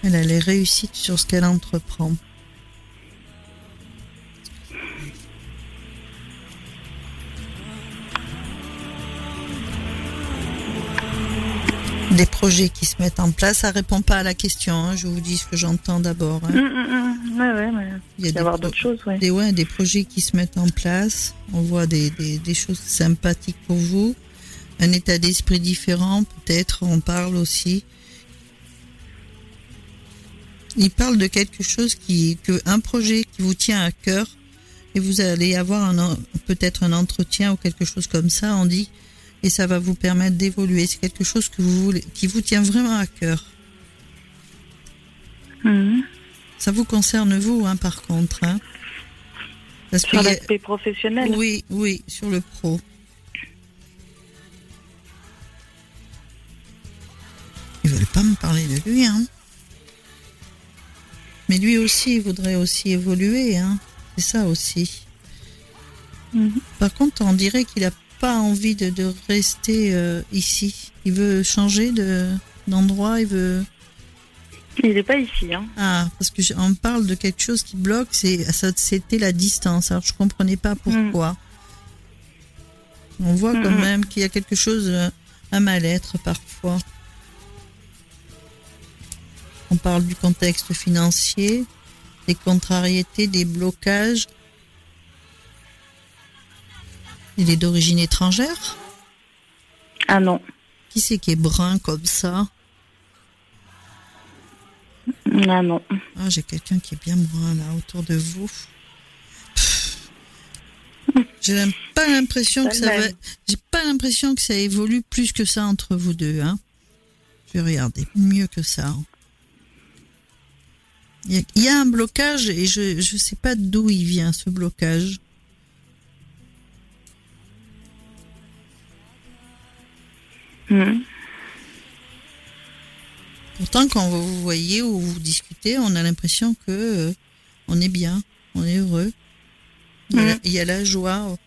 Elle a les réussites sur ce qu'elle entreprend. Des projets qui se mettent en place, ça répond pas à la question. hein, je vous dis ce que j'entends d'abord. hein. Mm, mm, mm. Ouais, ouais, mais Il y a des avoir d'autres choses, des, ouais, des projets qui se mettent en place. On voit des, des, des choses sympathiques pour vous. Un état d'esprit différent, peut-être, on parle aussi. Il parle de quelque chose qui, que un projet qui vous tient à cœur et vous allez avoir peut-être un entretien ou quelque chose comme ça, on dit, et ça va vous permettre d'évoluer. C'est quelque chose que vous voulez, qui vous tient vraiment à cœur. Mm. Ça vous concerne vous, hein, par contre. Hein. Parce Sur l'aspect professionnel. Oui, oui, sur le pro. Pas me parler de lui, hein. Mais lui aussi, il voudrait aussi évoluer, hein. C'est ça aussi. Mhm. Par contre, on dirait qu'il a pas envie de, de rester euh, ici. Il veut changer de d'endroit. Il veut. Il n'est pas ici. Hein. Ah, parce que je- on parle de quelque chose qui bloque. C'est ça, c'était la distance. Alors je comprenais pas pourquoi. On voit quand Mhm. même qu'il y a quelque chose, euh, un mal-être parfois. On parle du contexte financier, des contrariétés, des blocages. Il est d'origine étrangère? Ah non. Qui c'est qui est brun comme ça? Ah non. Ah, j'ai quelqu'un qui est bien brun là autour de vous. J'ai pas l'impression que ça va. J'ai pas l'impression que ça évolue plus que ça entre vous deux. Hein. Je vais regarder mieux que ça. Il y, a, un blocage et je je sais pas d'où il vient ce blocage. Mhm. Pourtant, quand vous vous voyez ou vous discutez, on a l'impression que euh, on est bien, on est heureux. Il y a, Mhm. il y a la joie.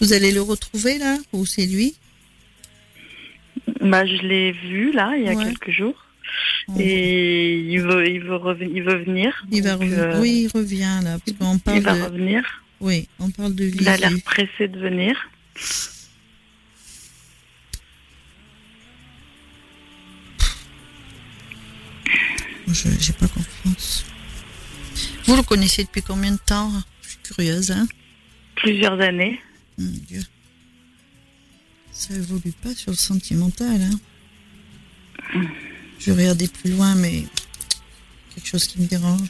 Vous allez le retrouver là? Ou c'est lui? Bah, je l'ai vu là il y a Ouais. quelques jours On- et il veut, il veut, il veut venir. Il va euh, Oui, il revient là. Parce qu'on il parle va de. revenir. Oui, on parle de Il a l'air pressé de venir. Je j'ai pas confiance. Vous le connaissez depuis combien de temps? Je suis curieuse, hein Plusieurs années. Mon Dieu. Ça évolue pas sur le sentimental, hein. Je vais regarder plus loin, mais quelque chose qui me dérange.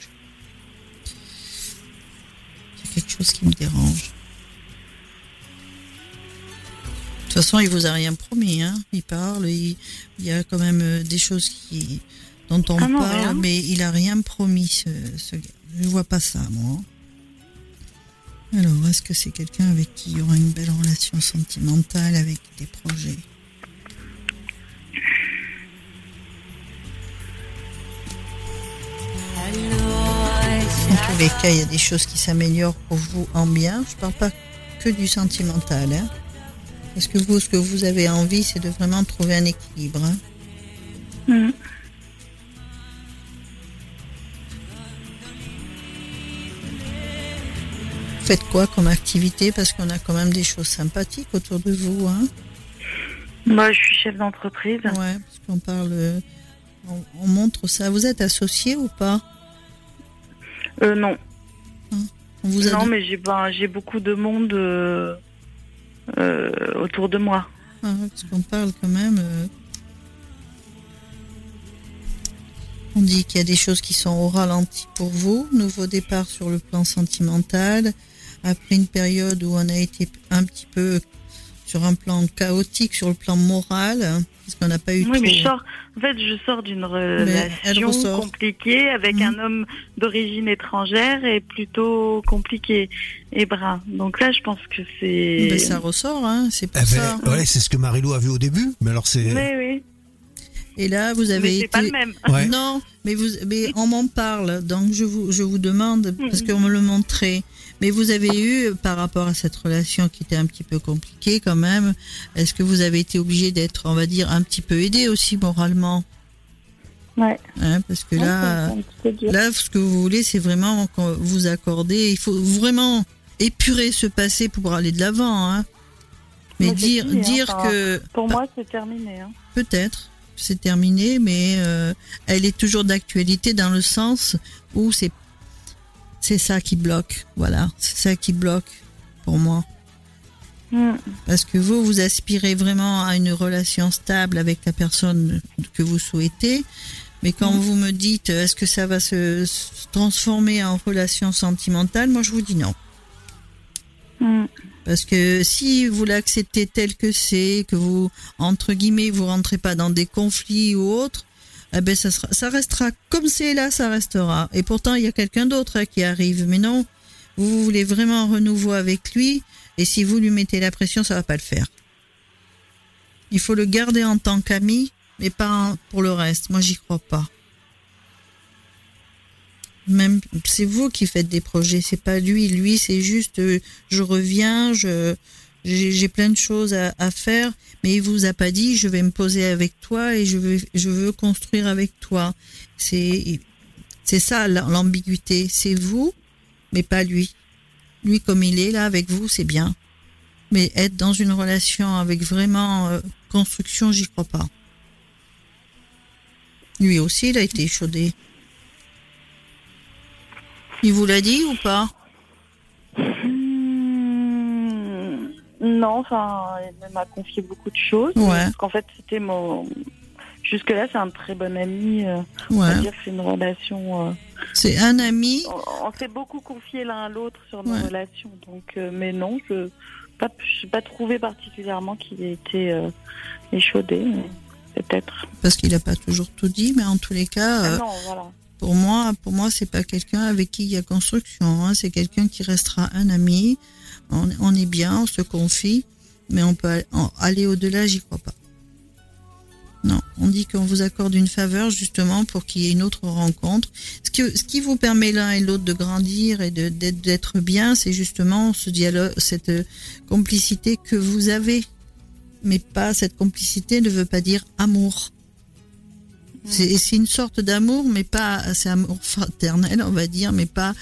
C'est quelque chose qui me dérange. De toute façon, il vous a rien promis, hein. Il parle, il, il y a quand même euh, des choses qui, dont on Ah non, parle, rien. mais il a rien promis, ce, ce gars. Je vois pas ça, moi. Alors, est-ce que c'est quelqu'un avec qui il y aura une belle relation sentimentale, avec des projets? En tous les cas, il y a des choses qui s'améliorent pour vous en bien? Je parle pas que du sentimental. Hein. Parce que vous, ce que vous avez envie, c'est de vraiment trouver un équilibre. hein? Mhm. Faites quoi comme activité? Parce qu'on a quand même des choses sympathiques autour de vous. Hein. Moi, je suis chef d'entreprise. Ouais, parce qu'on parle, euh, on, on montre ça. Vous êtes associé ou pas? Euh, non. On vous non, mais j'ai ben, j'ai beaucoup de monde euh, euh, autour de moi. Ah, parce qu'on parle quand même. On dit qu'il y a des choses qui sont au ralenti pour vous. Nouveau départ sur le plan sentimental. Après une période où on a été un petit peu sur un plan chaotique, sur le plan moral, hein, parce qu'on n'a pas eu Oui, mais je sors. En fait, je sors d'une relation compliquée avec Mhm. un homme d'origine étrangère et plutôt compliqué et brun. Donc là, je pense que c'est. Ben, ça ressort, hein, c'est pour Eh ça. ben, ouais, c'est ce que Marilou a vu au début. Mais alors, c'est. Oui, oui. Et là, vous avez Mais c'est été. pas le même. Ouais. Non, mais vous, mais on m'en parle, donc je vous, je vous demande parce Mhm. qu'on me le montrait. Mais vous avez eu, par rapport à cette relation qui était un petit peu compliquée quand même, est-ce que vous avez été obligé d'être, on va dire, un petit peu aidé aussi moralement, Ouais. hein, parce que Ouais, là, là, ce que vous voulez, c'est vraiment vous accorder. Il faut vraiment épurer ce passé pour aller de l'avant, hein. Mais Mais c'est dire, fini, hein, dire que Pour moi, c'est terminé. Hein. Peut-être, c'est terminé, mais euh, elle est toujours d'actualité dans le sens où c'est c'est ça qui bloque. Voilà, c'est ça qui bloque pour moi. Mhm. Parce que vous, vous aspirez vraiment à une relation stable avec la personne que vous souhaitez. Mais quand vous me dites, est-ce que ça va se, se transformer en relation sentimentale, moi je vous dis non. Mhm. Parce que si vous l'acceptez tel que c'est, que vous, entre guillemets, vous rentrez pas dans des conflits ou autres, eh ben ça, sera, ça restera comme c'est là, ça restera. Et pourtant, il y a quelqu'un d'autre hein, qui arrive. Mais non, vous voulez vraiment un renouveau avec lui, et si vous lui mettez la pression, ça va pas le faire. Il faut le garder en tant qu'ami, mais pas pour le reste. Moi, j'y crois pas. Même c'est vous qui faites des projets, c'est pas lui. Lui, c'est juste, euh, je reviens, je j'ai plein de choses à, à, faire, mais il vous a pas dit, je vais me poser avec toi et je veux, je veux construire avec toi. C'est, c'est ça l'ambiguïté. C'est vous, mais pas lui. Lui comme il est là avec vous, c'est bien. Mais être dans une relation avec vraiment euh, construction, j'y crois pas. Lui aussi, il a été échaudé. Il vous l'a dit ou pas? Non, enfin, il m'a confié beaucoup de choses. Ouais. Parce qu'en fait, c'était mon. Jusque-là, c'est un très bon ami. euh, On Ouais. va dire que c'est une relation. euh, C'est un ami. On, on s'est beaucoup confié l'un à l'autre sur nos Ouais. relations. Donc, euh, mais non, je pas, je n'ai pas trouvé particulièrement qu'il ait été euh, échaudé. Peut-être. Parce qu'il n'a pas toujours tout dit, mais en tous les cas, Ah non, voilà. pour moi, pour moi, c'est pas quelqu'un avec qui il y a construction. hein. C'est quelqu'un qui restera un ami. On, on est bien, on se confie, mais on peut aller- au-delà. J'y crois pas. Non, on dit qu'on vous accorde une faveur justement pour qu'il y ait une autre rencontre. Ce, que, ce qui vous permet l'un et l'autre de grandir et de- d'être bien, c'est justement ce dialogue, cette complicité que vous avez. Mais pas cette complicité ne veut pas dire amour. C'est une sorte d'amour, mais pas c'est amour fraternel, on va dire, mais pas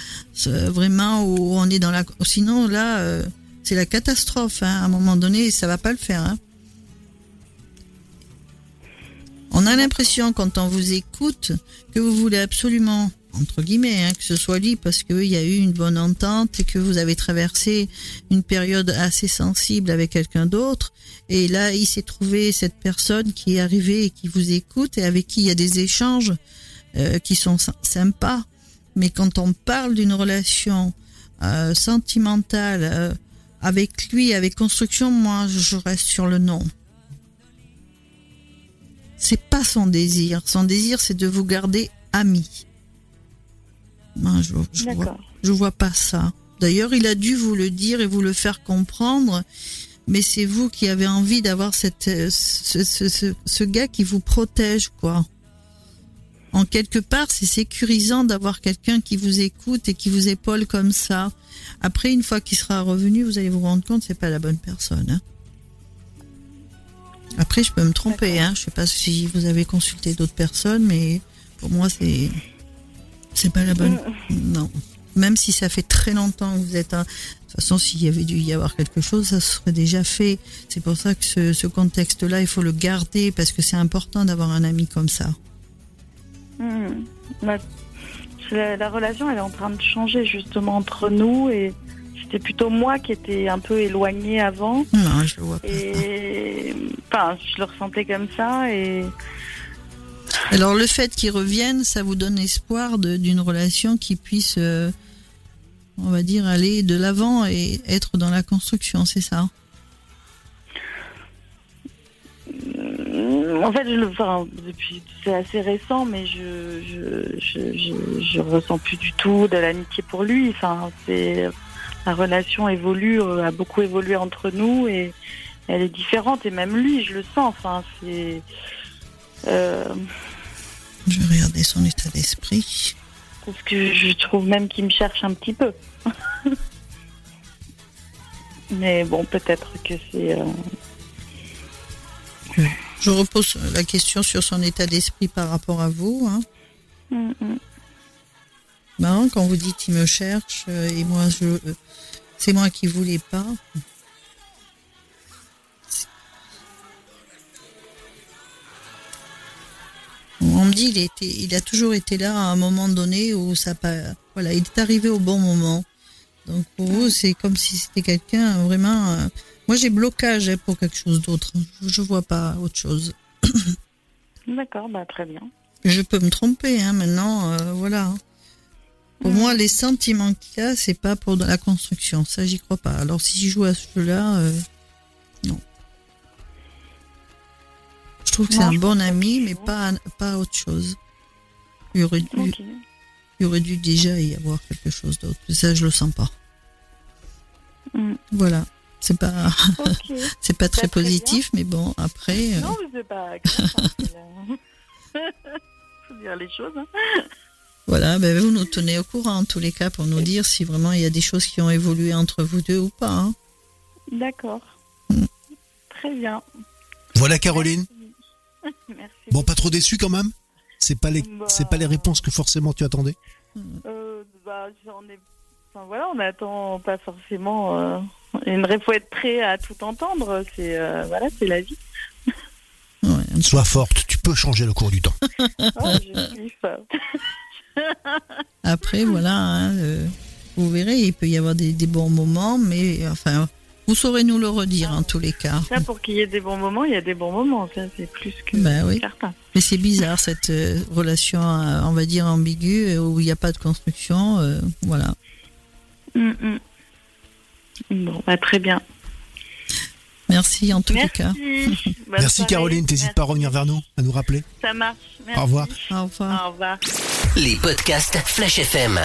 vraiment où on est dans la. Sinon là, euh, c'est la catastrophe. Hein. À un moment donné, ça va pas le faire. Hein. On a l'impression quand on vous écoute que vous voulez absolument entre guillemets hein, que ce soit lui parce qu'il y a eu une bonne entente et que vous avez traversé une période assez sensible avec quelqu'un d'autre. Et là il s'est trouvé cette personne qui est arrivée et qui vous écoute et avec qui il y a des échanges euh, qui sont sy- sympas. Mais quand on parle d'une relation euh, sentimentale euh, avec lui avec construction moi je reste sur le non. C'est pas son désir. Son désir c'est de vous garder amis moi, je, je vois, D'accord. je vois pas ça. D'ailleurs, il a dû vous le dire et vous le faire comprendre, mais c'est vous qui avez envie d'avoir cette, euh, ce, ce, ce, ce gars qui vous protège, quoi. En quelque part, c'est sécurisant d'avoir quelqu'un qui vous écoute et qui vous épaule comme ça. Après, une fois qu'il sera revenu, vous allez vous rendre compte que c'est pas la bonne personne. hein. Après, je peux me tromper, hein. Je sais pas si vous avez consulté d'autres personnes, mais pour moi, c'est c'est pas la bonne. Non. Même si ça fait très longtemps que vous êtes. un- De toute façon, s'il y avait dû y avoir quelque chose, ça serait déjà fait. C'est pour ça que ce, ce contexte-là, il faut le garder parce que c'est important d'avoir un ami comme ça. Hmm. La, la- la relation, elle est en train de changer justement entre nous et c'était plutôt moi qui étais un peu éloignée avant Non, je le vois pas. et enfin, je le ressentais comme ça et Alors, le fait qu'il revienne, ça vous donne espoir d'une relation qui puisse, euh, on va dire, aller de l'avant et être dans la construction, c'est ça? Mm, En fait, je le, depuis, c'est assez récent, mais je, je, je, ressens plus du tout de l'amitié pour lui. Enfin, c'est la relation évolue, euh, a beaucoup évolué entre nous et elle est différente. Et même lui, je le sens. Enfin, c'est euh, Je vais regarder son état d'esprit. parce que je trouve même qu'il me cherche un petit peu. mais bon, peut-être que c'est. euh, Je repose la question sur son état d'esprit par rapport à vous. Hein. mm, mm. Quand vous dites il me cherche euh, et moi je euh, c'est moi qui voulais pas. Me dit il était il a toujours été là à un moment donné où ça pas voilà il est arrivé au bon moment. Donc pour vous c'est comme si c'était quelqu'un euh, vraiment. euh, moi j'ai blocage hein, pour quelque chose d'autre. Je, je vois pas autre chose. D'accord, bah très bien. Je peux me tromper, hein, maintenant, euh, voilà. Pour moi, les sentiments qu'il a, c'est pas pour de la construction. Ça, j'y crois pas. Alors, si je joue à ce jeu-là, euh, Je trouve que c'est un bon ami, mais pas, pas autre chose. Il aurait, dû, Ok. il aurait dû déjà y avoir quelque chose d'autre. Ça, je le sens pas. Mm. Voilà. C'est pas, c'est pas très Bah, très positif, mais bon, après. euh, Non, mais c'est pas grave. hein, la- Faut dire les choses. hein. Voilà, ben vous nous tenez au courant en tous les cas pour nous dire si vraiment il y a des choses qui ont évolué entre vous deux ou pas. hein. D'accord. Très bien. Voilà Caroline. Merci. Bon, pas trop déçu quand même? C'est pas les, Bah. c'est pas les réponses que forcément tu attendais? Euh, bah, j'en ai. Enfin, voilà, on n'attend pas forcément. Euh... Une il faut être prêt à tout entendre. C'est euh, voilà, c'est la vie. Ouais. Sois forte, tu peux changer le cours du temps. Oh, je kiffe. Après, voilà, hein, euh, vous verrez, il peut y avoir des, des bons moments, mais enfin, vous saurez nous le redire en tous les cas. Ça, pour qu'il y ait des bons moments, il y a des bons moments. Ça, c'est plus que Ben oui. certain. Mais c'est bizarre cette euh, relation, euh, on va dire ambiguë, euh, où il n'y a pas de construction. euh, voilà. Mm, mm. Bon, bah, très bien. Merci en tous les cas. Merci. Bonne Merci soirée. Caroline, t'hésites pas à revenir vers nous, à nous rappeler. Ça marche. Merci. Au revoir. Au revoir. Au revoir. Les podcasts Flash FM.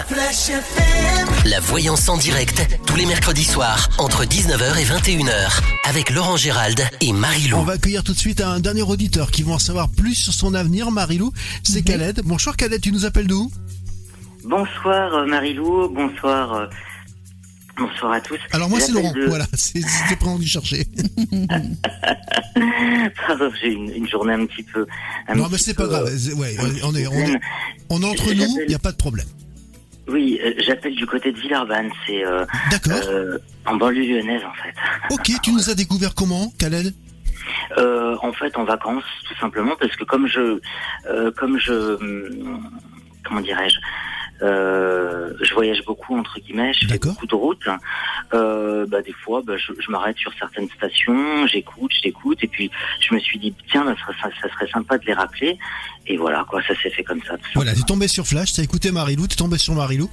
La voyance en direct, tous les mercredis soirs, entre 19h et 21h, avec Laurent Gérald et Marie-Lou. On va accueillir tout de suite un dernier auditeur qui va en savoir plus sur son avenir, Marilou. C'est Khaled. Bonsoir Khaled, tu nous appelles d'où? Bonsoir euh, Marie-Lou, bonsoir, euh, bonsoir à tous. Alors moi c'est Laurent, de- voilà, c'est c'était pas envie de chercher. Pardon, j'ai une, une journée un petit peu. un non petit mais c'est pas grave, euh, ouais, on est, on est, zen. on est entre nous, il n'y a pas de problème. Oui, euh, j'appelle du côté de Villeurbanne, c'est euh, D'accord. euh, en banlieue lyonnaise en fait. Ok, tu nous as découvert comment, Khaled en fait, en vacances, tout simplement, parce que comme je, comme je, hum, comment dirais-je, euh, je voyage beaucoup entre guillemets, je fais beaucoup de routes. Euh, bah, des fois, bah, je, je m'arrête sur certaines stations, j'écoute, j'écoute, et puis je me suis dit tiens, ça serait, ça, ça serait sympa de les rappeler. Et voilà, quoi, ça s'est fait comme ça. Voilà, t'es tombé sur Flash, t'as écouté Marilou, t'es tombé sur Marilou,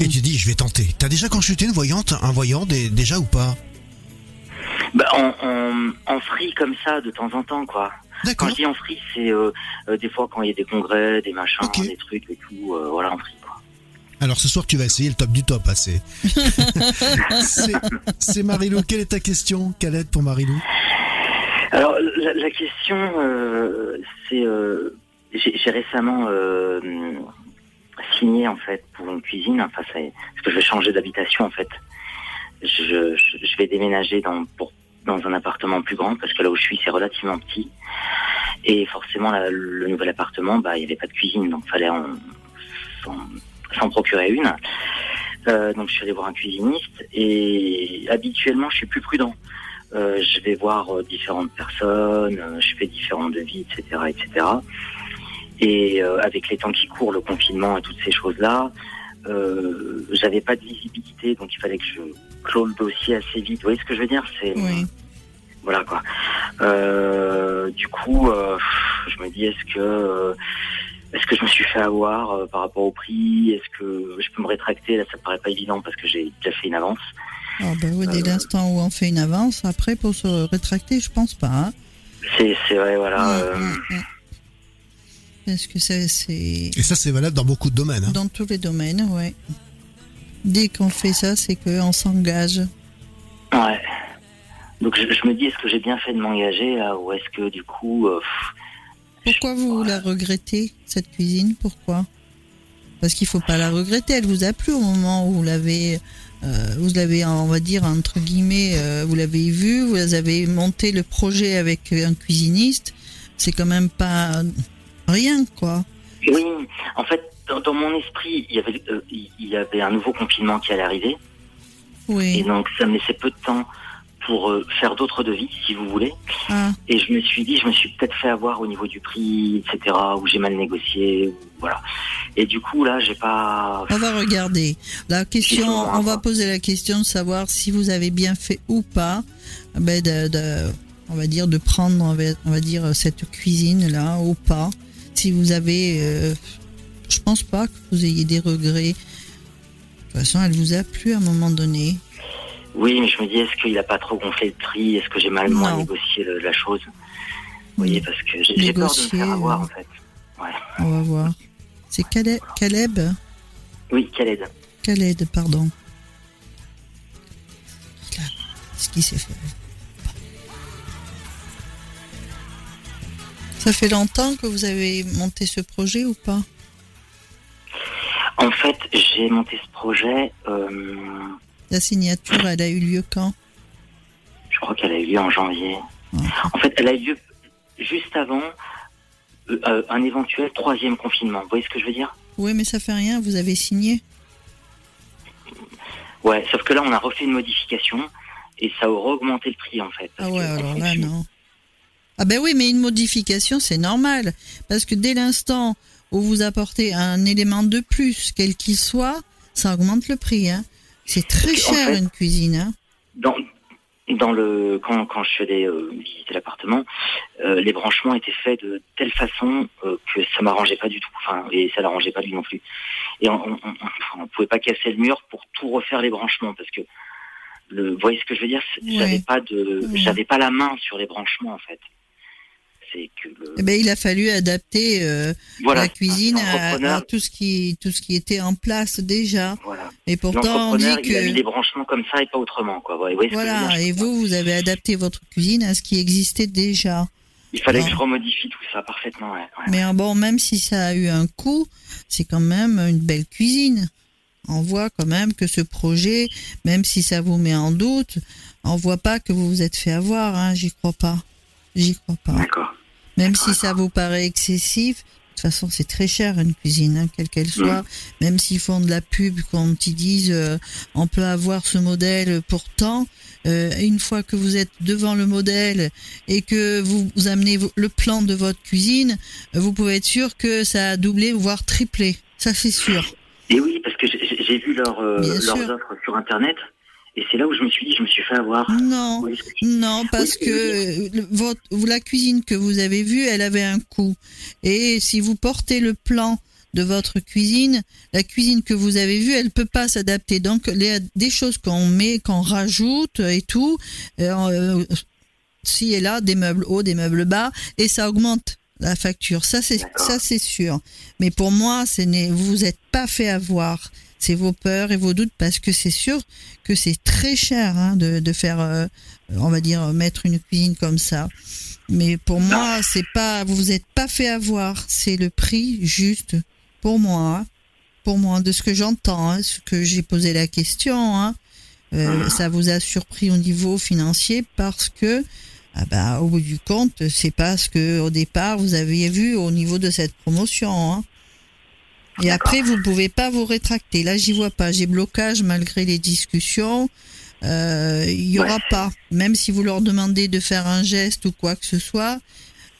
et tu dis je vais tenter. T'as déjà consulté une voyante, un voyant dé- déjà ou pas? Bah, en, en, en free comme ça, de temps en temps, quoi. Quand je dis en free, c'est euh, euh, des fois quand il y a des congrès, des machins, des trucs et tout, euh, voilà, en free. Alors ce soir tu vas essayer le top du top, hein, c'est... Marilou, quelle est ta question, Khaled, pour Marilou? Alors la, la question, euh, c'est euh, j'ai j'ai récemment euh, signé en fait pour une cuisine. Enfin, c'est- parce que je vais changer d'habitation en fait. Je, je, je vais déménager dans pour, dans un appartement plus grand parce que là où je suis c'est relativement petit et forcément la- le nouvel appartement, bah il y avait pas de cuisine donc fallait en, s'en s'en procurer une. Euh, donc je suis allé voir un cuisiniste et habituellement je suis plus prudent. Euh, je vais voir euh, différentes personnes, euh, je fais différents devis, etc., etc. Et euh, avec les temps qui courent, le confinement et toutes ces choses-là, euh, j'avais pas de visibilité, donc il fallait que je clôt le dossier assez vite. Vous voyez ce que je veux dire? C'est Oui. voilà quoi. Euh, du coup, euh, je me dis est-ce que euh, est-ce que je me suis fait avoir euh, par rapport au prix? Est-ce que je peux me rétracter? Là, ça me paraît pas évident parce que j'ai déjà fait une avance. Ah ben oui, dès Euh, l'instant où on fait une avance, après pour se rétracter, je pense pas. hein. C'est vrai, voilà. Mm, euh, mm, mm. Parce que ça, c'est Et ça c'est valable dans beaucoup de domaines. hein. dans tous les domaines, ouais. Dès qu'on fait ça, c'est qu'on s'engage. Ouais. Donc je, je me dis, est-ce que j'ai bien fait de m'engager là, ou est-ce que du coup, euh, pff, Pourquoi vous la regrettez, cette cuisine? Pourquoi? Parce qu'il faut pas la regretter. Elle vous a plu au moment où vous l'avez, euh, vous l'avez, on va dire entre guillemets, euh, vous l'avez vue, vous avez monté le projet avec un cuisiniste. C'est quand même pas rien, quoi. oui, en fait, dans, dans mon esprit, il y avait, euh, il y avait un nouveau confinement qui allait arriver, et Oui. donc ça me laissait peu de temps pour euh, faire d'autres devis, si vous voulez. Ah, Et je me suis dit, je me suis peut-être fait avoir au niveau du prix, etc., où j'ai mal négocié, ou- voilà. Et du coup, là, j'ai pas. on va regarder. La question, Effectivement, on va poser la question de savoir si vous avez bien fait ou pas, ben de, de- on va dire de prendre, on va, on va dire cette cuisine là ou pas. Si vous avez, euh, je pense pas que vous ayez des regrets. De toute façon, elle vous a plu à un moment donné. Oui, mais je me dis, est-ce qu'il a pas trop gonflé le prix Est-ce que j'ai mal moins négocié le- la chose? Vous voyez, parce que j'ai peur de me faire avoir, euh. en fait. Ouais. On va voir. C'est Caleb, Caleb? Oui, Khaled. Khaled, pardon. Ce qui s'est fait. Ça fait longtemps que vous avez monté ce projet ou pas? En fait, j'ai monté ce projet, euh, La signature, elle a eu lieu quand? Je crois qu'elle a eu lieu en janvier. En fait, elle a eu lieu juste avant euh, euh, un éventuel troisième confinement. Vous voyez ce que je veux dire? Oui, mais ça fait rien, vous avez signé. Ouais, sauf que là, on a refait une modification et ça aurait augmenté le prix, en fait. Ah ouais, alors là, non. Ah ben oui, mais une modification, c'est normal. Parce que dès l'instant où vous apportez un élément de plus, quel qu'il soit, ça augmente le prix. Hein. C'est très cher fait- une cuisine. Hein. Dans, dans le quand, quand je suis allé euh, visiter l'appartement, euh, les branchements étaient faits de telle façon euh, que ça m'arrangeait pas du tout. Enfin, et ça l'arrangeait pas lui non plus. Et on, on, on, on pouvait pas casser le mur pour tout refaire les branchements parce que le, vous voyez ce que je veux dire? Ouais. J'avais pas de, Ouais. j'avais pas la main sur les branchements en fait. C'est que le, Eh ben, il a fallu adapter euh, voilà, la cuisine à, tout ce qui tout ce qui était en place déjà. Voilà. Et pourtant, on dit L'entrepreneur, il a mis que des branchements comme ça et pas autrement, quoi. Que voilà. Et vous, vous avez adapté votre cuisine à ce qui existait déjà. Il fallait que je remodifie tout ça parfaitement, ouais. Mais bon, même si ça a eu un coût, c'est quand même une belle cuisine. On voit quand même que ce projet, même si ça vous met en doute, on voit pas que vous vous êtes fait avoir. Hein, J'y crois pas. J'y crois pas. D'accord. Même si ça vous paraît excessif, de toute façon, c'est très cher une cuisine, hein, quelle qu'elle soit. Même s'ils font de la pub, quand ils disent euh, on peut avoir ce modèle pourtant, euh, une fois que vous êtes devant le modèle et que vous, vous amenez le plan de votre cuisine, vous pouvez être sûr que ça a doublé, voire triplé. Ça, c'est sûr. Et oui, parce que j'ai vu leur, euh, leurs sûr. offres sur Internet, et c'est là où je me suis dit, je me suis fait avoir. Non. Non, parce Oui, que euh, le- votre, la cuisine que vous avez vue, elle avait un coût. Et si vous portez le plan de votre cuisine, la cuisine que vous avez vue, elle peut pas s'adapter. Donc, les, des choses qu'on met, qu'on rajoute et tout, euh, euh, si et là, des meubles hauts, des meubles bas, et ça augmente la facture. Ça, c'est ça, c'est sûr. Mais pour moi, ce n'est, vous n'êtes pas fait avoir. C'est vos peurs et vos doutes parce que c'est sûr que c'est très cher hein, de, de faire, euh, on va dire, mettre une cuisine comme ça. Mais pour moi, c'est pas, vous vous êtes pas fait avoir. C'est le prix juste pour moi. hein. Pour moi, de ce que j'entends, hein, ce que j'ai posé la question, hein, euh, ça vous a surpris au niveau financier parce que, ah bah, au bout du compte, c'est pas ce que au départ vous aviez vu au niveau de cette promotion. Hein. Et après, vous pouvez pas vous rétracter. Là, j'y vois pas. J'ai blocage malgré les discussions. Euh, Il y aura Ouais. pas. Même si vous leur demandez de faire un geste ou quoi que ce soit,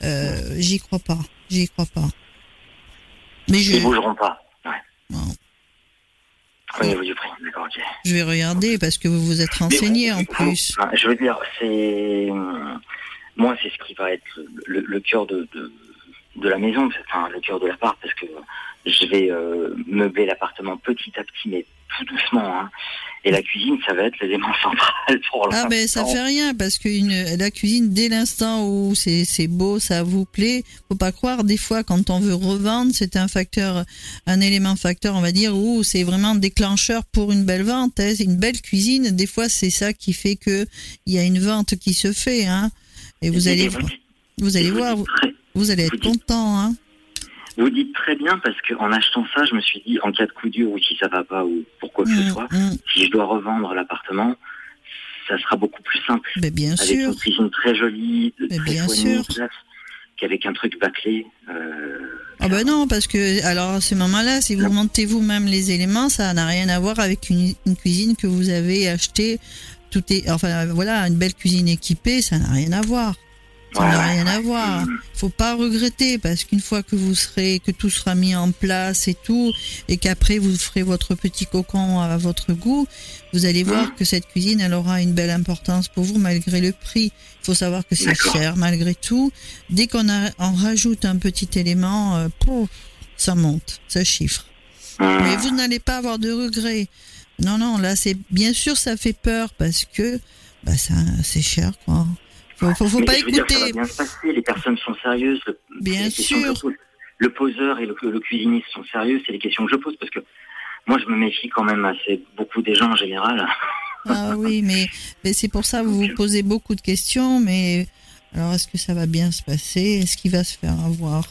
euh, j'y crois pas. J'y crois pas. Mais je, Ils bougeront pas. Ouais. Non. Au niveau du prix, d'accord, ok. je vais regarder parce que vous vous êtes renseigné en plus. je veux dire, c'est. Moi, c'est ce qui va être le cœur de, de, de la maison, enfin, le cœur de l'appart, parce que je vais euh, meubler l'appartement petit à petit, mais tout doucement. Hein. Et la cuisine, ça va être l'élément central pour Ah l'instant. ben ça fait rien parce que une, la cuisine dès l'instant où c'est beau, ça vous plaît, faut pas croire des fois quand on veut revendre, c'est un facteur, un élément facteur on va dire où c'est vraiment déclencheur pour une belle vente. Hein. Une belle cuisine, des fois c'est ça qui fait que il y a une vente qui se fait. Hein. Et vous Et allez vous vous allez vous voir, vous, vous allez être content. Hein. Vous dites très bien parce qu'en achetant ça, je me suis dit, en cas de coup dur ou si ça va pas ou pour quoi que ce Hum, soit, hum. si je dois revendre l'appartement, ça sera beaucoup plus simple. Bien Avec sûr. une cuisine très jolie, Mais très bien soignée, sûr. place, qu'avec un truc bâclé. Euh, Ah ben non, parce que alors à ce moment-là, si vous montez vous-même les éléments, ça n'a rien à voir avec une, une cuisine que vous avez achetée. Tout est, enfin voilà, une belle cuisine équipée, ça n'a rien à voir. Ça n'a rien à voir. Faut pas regretter parce qu'une fois que vous serez, que tout sera mis en place et tout, et qu'après vous ferez votre petit cocon à votre goût, vous allez voir Mhm. que cette cuisine, elle aura une belle importance pour vous malgré le prix. Il faut savoir que c'est cher malgré tout. Dès qu'on on rajoute un petit élément, euh, pouf, ça monte, ça chiffre. Hum. Mais vous n'allez pas avoir de regrets. Non, non, là, c'est bien sûr, ça fait peur parce que bah, ça, c'est cher, quoi. Faut, faut, faut Mais pas je veux dire, ça va écouter. bien se passer. Les personnes sont sérieuses. Le, Bien je sûr. Le poseur et le, le cuisiniste sont sérieux. C'est les questions que je pose parce que moi, je me méfie quand même assez beaucoup des gens en général. Ah oui, mais, mais c'est pour ça que vous vous posez beaucoup de questions. Mais alors, est-ce que ça va bien se passer? Est-ce qu'il va se faire avoir?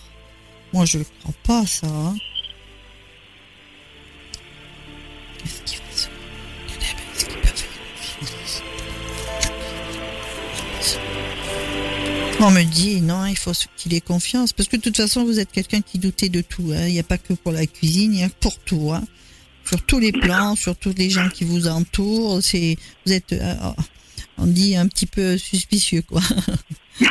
Moi, je ne crois pas ça. hein. Qu'est-ce qu'il On me dit non, il faut qu'il ait confiance parce que de toute façon, vous êtes quelqu'un qui doutait de tout. hein. Il n'y a pas que pour la cuisine, il y a pour tout. hein. Sur tous les plans, sur tous les gens qui vous entourent, c'est vous êtes, euh, on dit un petit peu suspicieux quoi.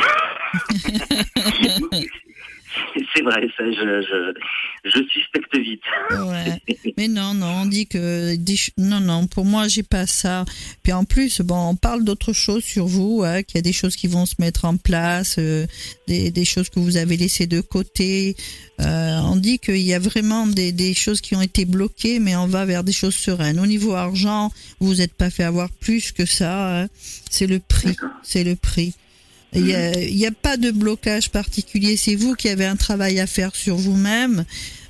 c'est vrai, ça, je, je, je suspecte vite. Ouais. Mais non, non, on dit que non, non, pour moi, j'ai pas ça. Puis en plus, bon, on parle d'autres choses sur vous, hein, qu'il y a des choses qui vont se mettre en place, euh, des, des choses que vous avez laissées de côté. Euh, on dit qu'il y a vraiment des, des choses qui ont été bloquées, mais on va vers des choses sereines. Au niveau argent, vous vous êtes pas fait avoir plus que ça. hein. C'est le prix, c'est le prix. Il n'y a, a pas de blocage particulier. C'est vous qui avez un travail à faire sur vous-même.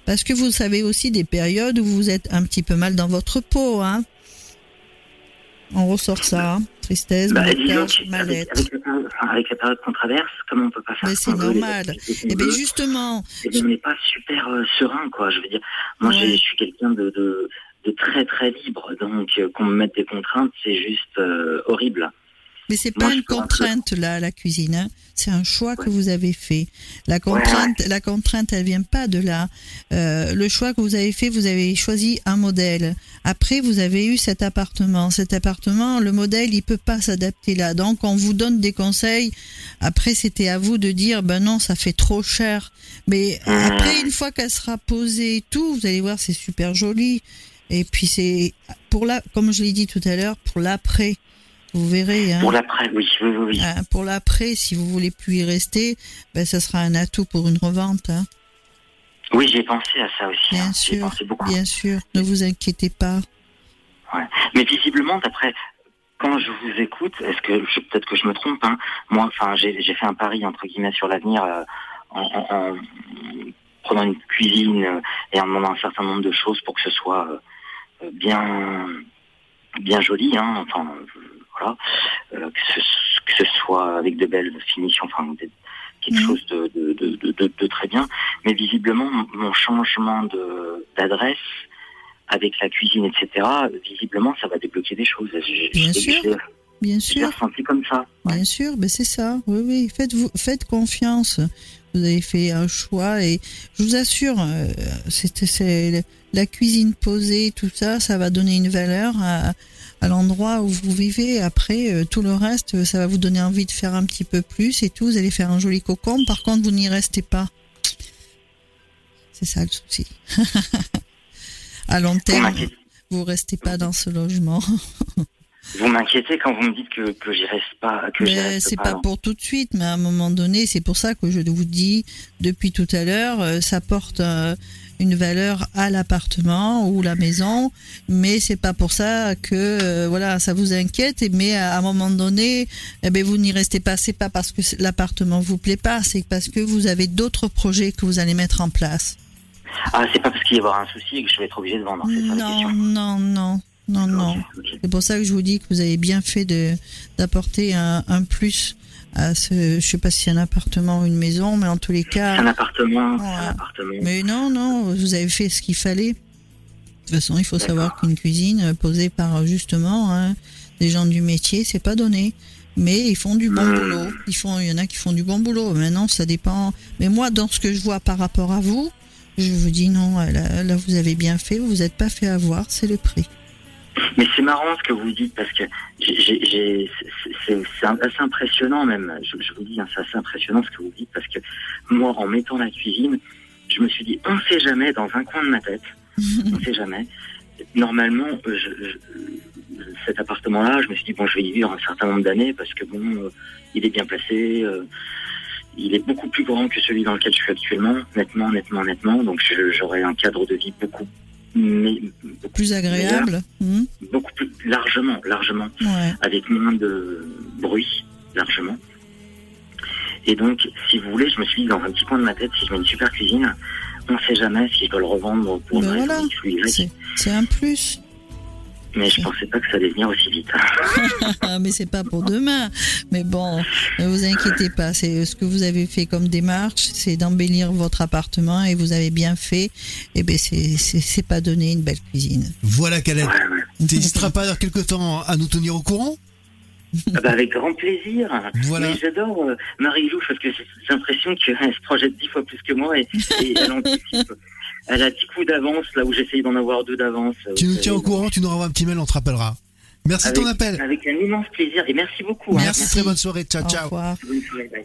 Parce que vous savez aussi des périodes où vous êtes un petit peu mal dans votre peau. Hein. On ressort ça. hein. Tristesse, Bah, blocage, mal-être. avec, la période- enfin, avec la période qu'on traverse, comment on peut pas faire Mais ce c'est normal. Et bien veut, justement, eh bien, on n'est pas super euh, serein, quoi. Je veux dire, moi, Ouais. je suis quelqu'un de, de, de très très libre, donc euh, qu'on me mette des contraintes, c'est juste euh, horrible. Mais c'est pas une contrainte là, la cuisine. hein. C'est un choix que vous avez fait. La contrainte, la contrainte, elle vient pas de là. Euh, le choix que vous avez fait, vous avez choisi un modèle. Après, vous avez eu cet appartement. Cet appartement, le modèle, il peut pas s'adapter là. Donc, on vous donne des conseils. Après, c'était à vous de dire, ben non, ça fait trop cher. Mais après, une fois qu'elle sera posée et tout, vous allez voir, c'est super joli. Et puis, c'est pour la, comme je l'ai dit tout à l'heure, pour l'après. Vous verrez, hein. Pour l'après, oui, oui, oui. Hein, pour l'après, si vous voulez plus y rester, ben, ça sera un atout pour une revente. Hein. Oui, j'ai pensé à ça aussi. Bien hein. J'ai sûr, pensé beaucoup. bien sûr. Ne vous inquiétez pas. Mais visiblement, d'après, quand je vous écoute, est-ce que peut-être que je me trompe, hein, moi, enfin, j'ai fait un pari entre guillemets sur l'avenir euh, en, en- en prenant une cuisine euh, et en demandant un certain nombre de choses pour que ce soit euh, bien bien joli, hein, enfin voilà, euh, que, ce, que ce soit avec de belles finitions, enfin des- quelque Mhm. chose de, de, très bien. Mais visiblement, mon- changement de d'adresse avec la cuisine, etc., visiblement, ça va débloquer des choses. Bien sûr. Bien sûr, ressenti comme ça. ouais. bien sûr, ben c'est ça. Oui, oui. Faites vous, faites confiance. Vous avez fait un choix et je vous assure, euh, c'est la cuisine posée, tout ça, ça va donner une valeur à, à l'endroit où vous vivez. Après, euh, tout le reste, ça va vous donner envie de faire un petit peu plus et tout. Vous allez faire un joli cocon. Par contre, vous n'y restez pas. C'est ça le souci. à long Vous terme, m'inquiétez- vous restez pas dans ce logement. Vous m'inquiétez quand vous me dites que, que j'y reste pas, que Mais c'est pas. pas pour tout de suite, mais à un moment donné, c'est pour ça que je vous dis depuis tout à l'heure, euh, ça porte euh, une valeur à l'appartement ou la maison, mais c'est pas pour ça que euh, voilà, ça vous inquiète. Mais à un moment donné, eh ben vous n'y restez pas. C'est pas parce que l'appartement vous plaît pas, c'est parce que vous avez d'autres projets que vous allez mettre en place. Ah, c'est pas parce qu'il y avoir un souci et que je vais être obligé de vendre, c'est ça Non, non, non, non, non. C'est pour ça que je vous dis que vous avez bien fait de d'apporter un, un plus à ce. Je sais pas si c'est un appartement ou une maison, mais en tous les C'est un cas. appartement, Ouais. un appartement. Mais non, non, vous avez fait ce qu'il fallait. De toute façon, il faut savoir qu'une cuisine euh, posée par justement hein, des gens du métier, c'est pas donné. Mais ils font du bon Hmm. boulot. Ils font, il y en a qui font du bon boulot. Maintenant, ça dépend. Mais moi, dans ce que je vois par rapport à vous, je vous dis non. Là, là vous avez bien fait. Vous vous êtes pas fait avoir. C'est le prix. Mais c'est marrant ce que vous dites parce que c'est- assez impressionnant même. Je, je vous dis, hein, c'est assez impressionnant ce que vous dites parce que moi, en mettant la cuisine, je me suis dit, on sait jamais dans un coin de ma tête, on sait jamais. Normalement, euh, je- je- cet appartement-là, je me suis dit bon, je vais y vivre un certain nombre d'années parce que bon, euh, il est bien placé. euh, il est beaucoup plus grand que celui dans lequel je suis actuellement, nettement, nettement, nettement. Donc j'aurai un cadre de vie beaucoup, Plus agréable. Hmm beaucoup plus largement, largement Ouais. avec moins de bruit, largement. Et donc, si vous voulez, je me suis dit dans un petit coin de ma tête, si je mets une super cuisine, on sait jamais si je dois le revendre pour Ben une voilà. C'est un plus. Mais je pensais pas que ça allait venir aussi vite. Mais c'est pas pour demain. Mais bon, ne vous inquiétez pas. C'est ce que vous avez fait comme démarche, c'est d'embellir votre appartement et vous avez bien fait. Et ben c'est c'est c'est pas donné une belle cuisine. Voilà, Calette. Ouais, ouais. T'hésiteras pas dans quelques temps à nous tenir au courant? Ah bah, avec grand plaisir. Voilà. Mais j'adore euh, Marie-Lou parce que j'ai j'ai l'impression qu'elle se projette dix fois plus que moi et, et elle anticipe. Elle a dix coups d'avance là où j'essaye d'en avoir deux d'avance. Tu Vous nous tiens au courant, tu nous renvoies un petit mail, on te rappellera. Merci de ton appel. Avec un immense plaisir et merci beaucoup. hein. Merci, très bonne soirée. Ciao, Au ciao. revoir. Bonne soirée, bye.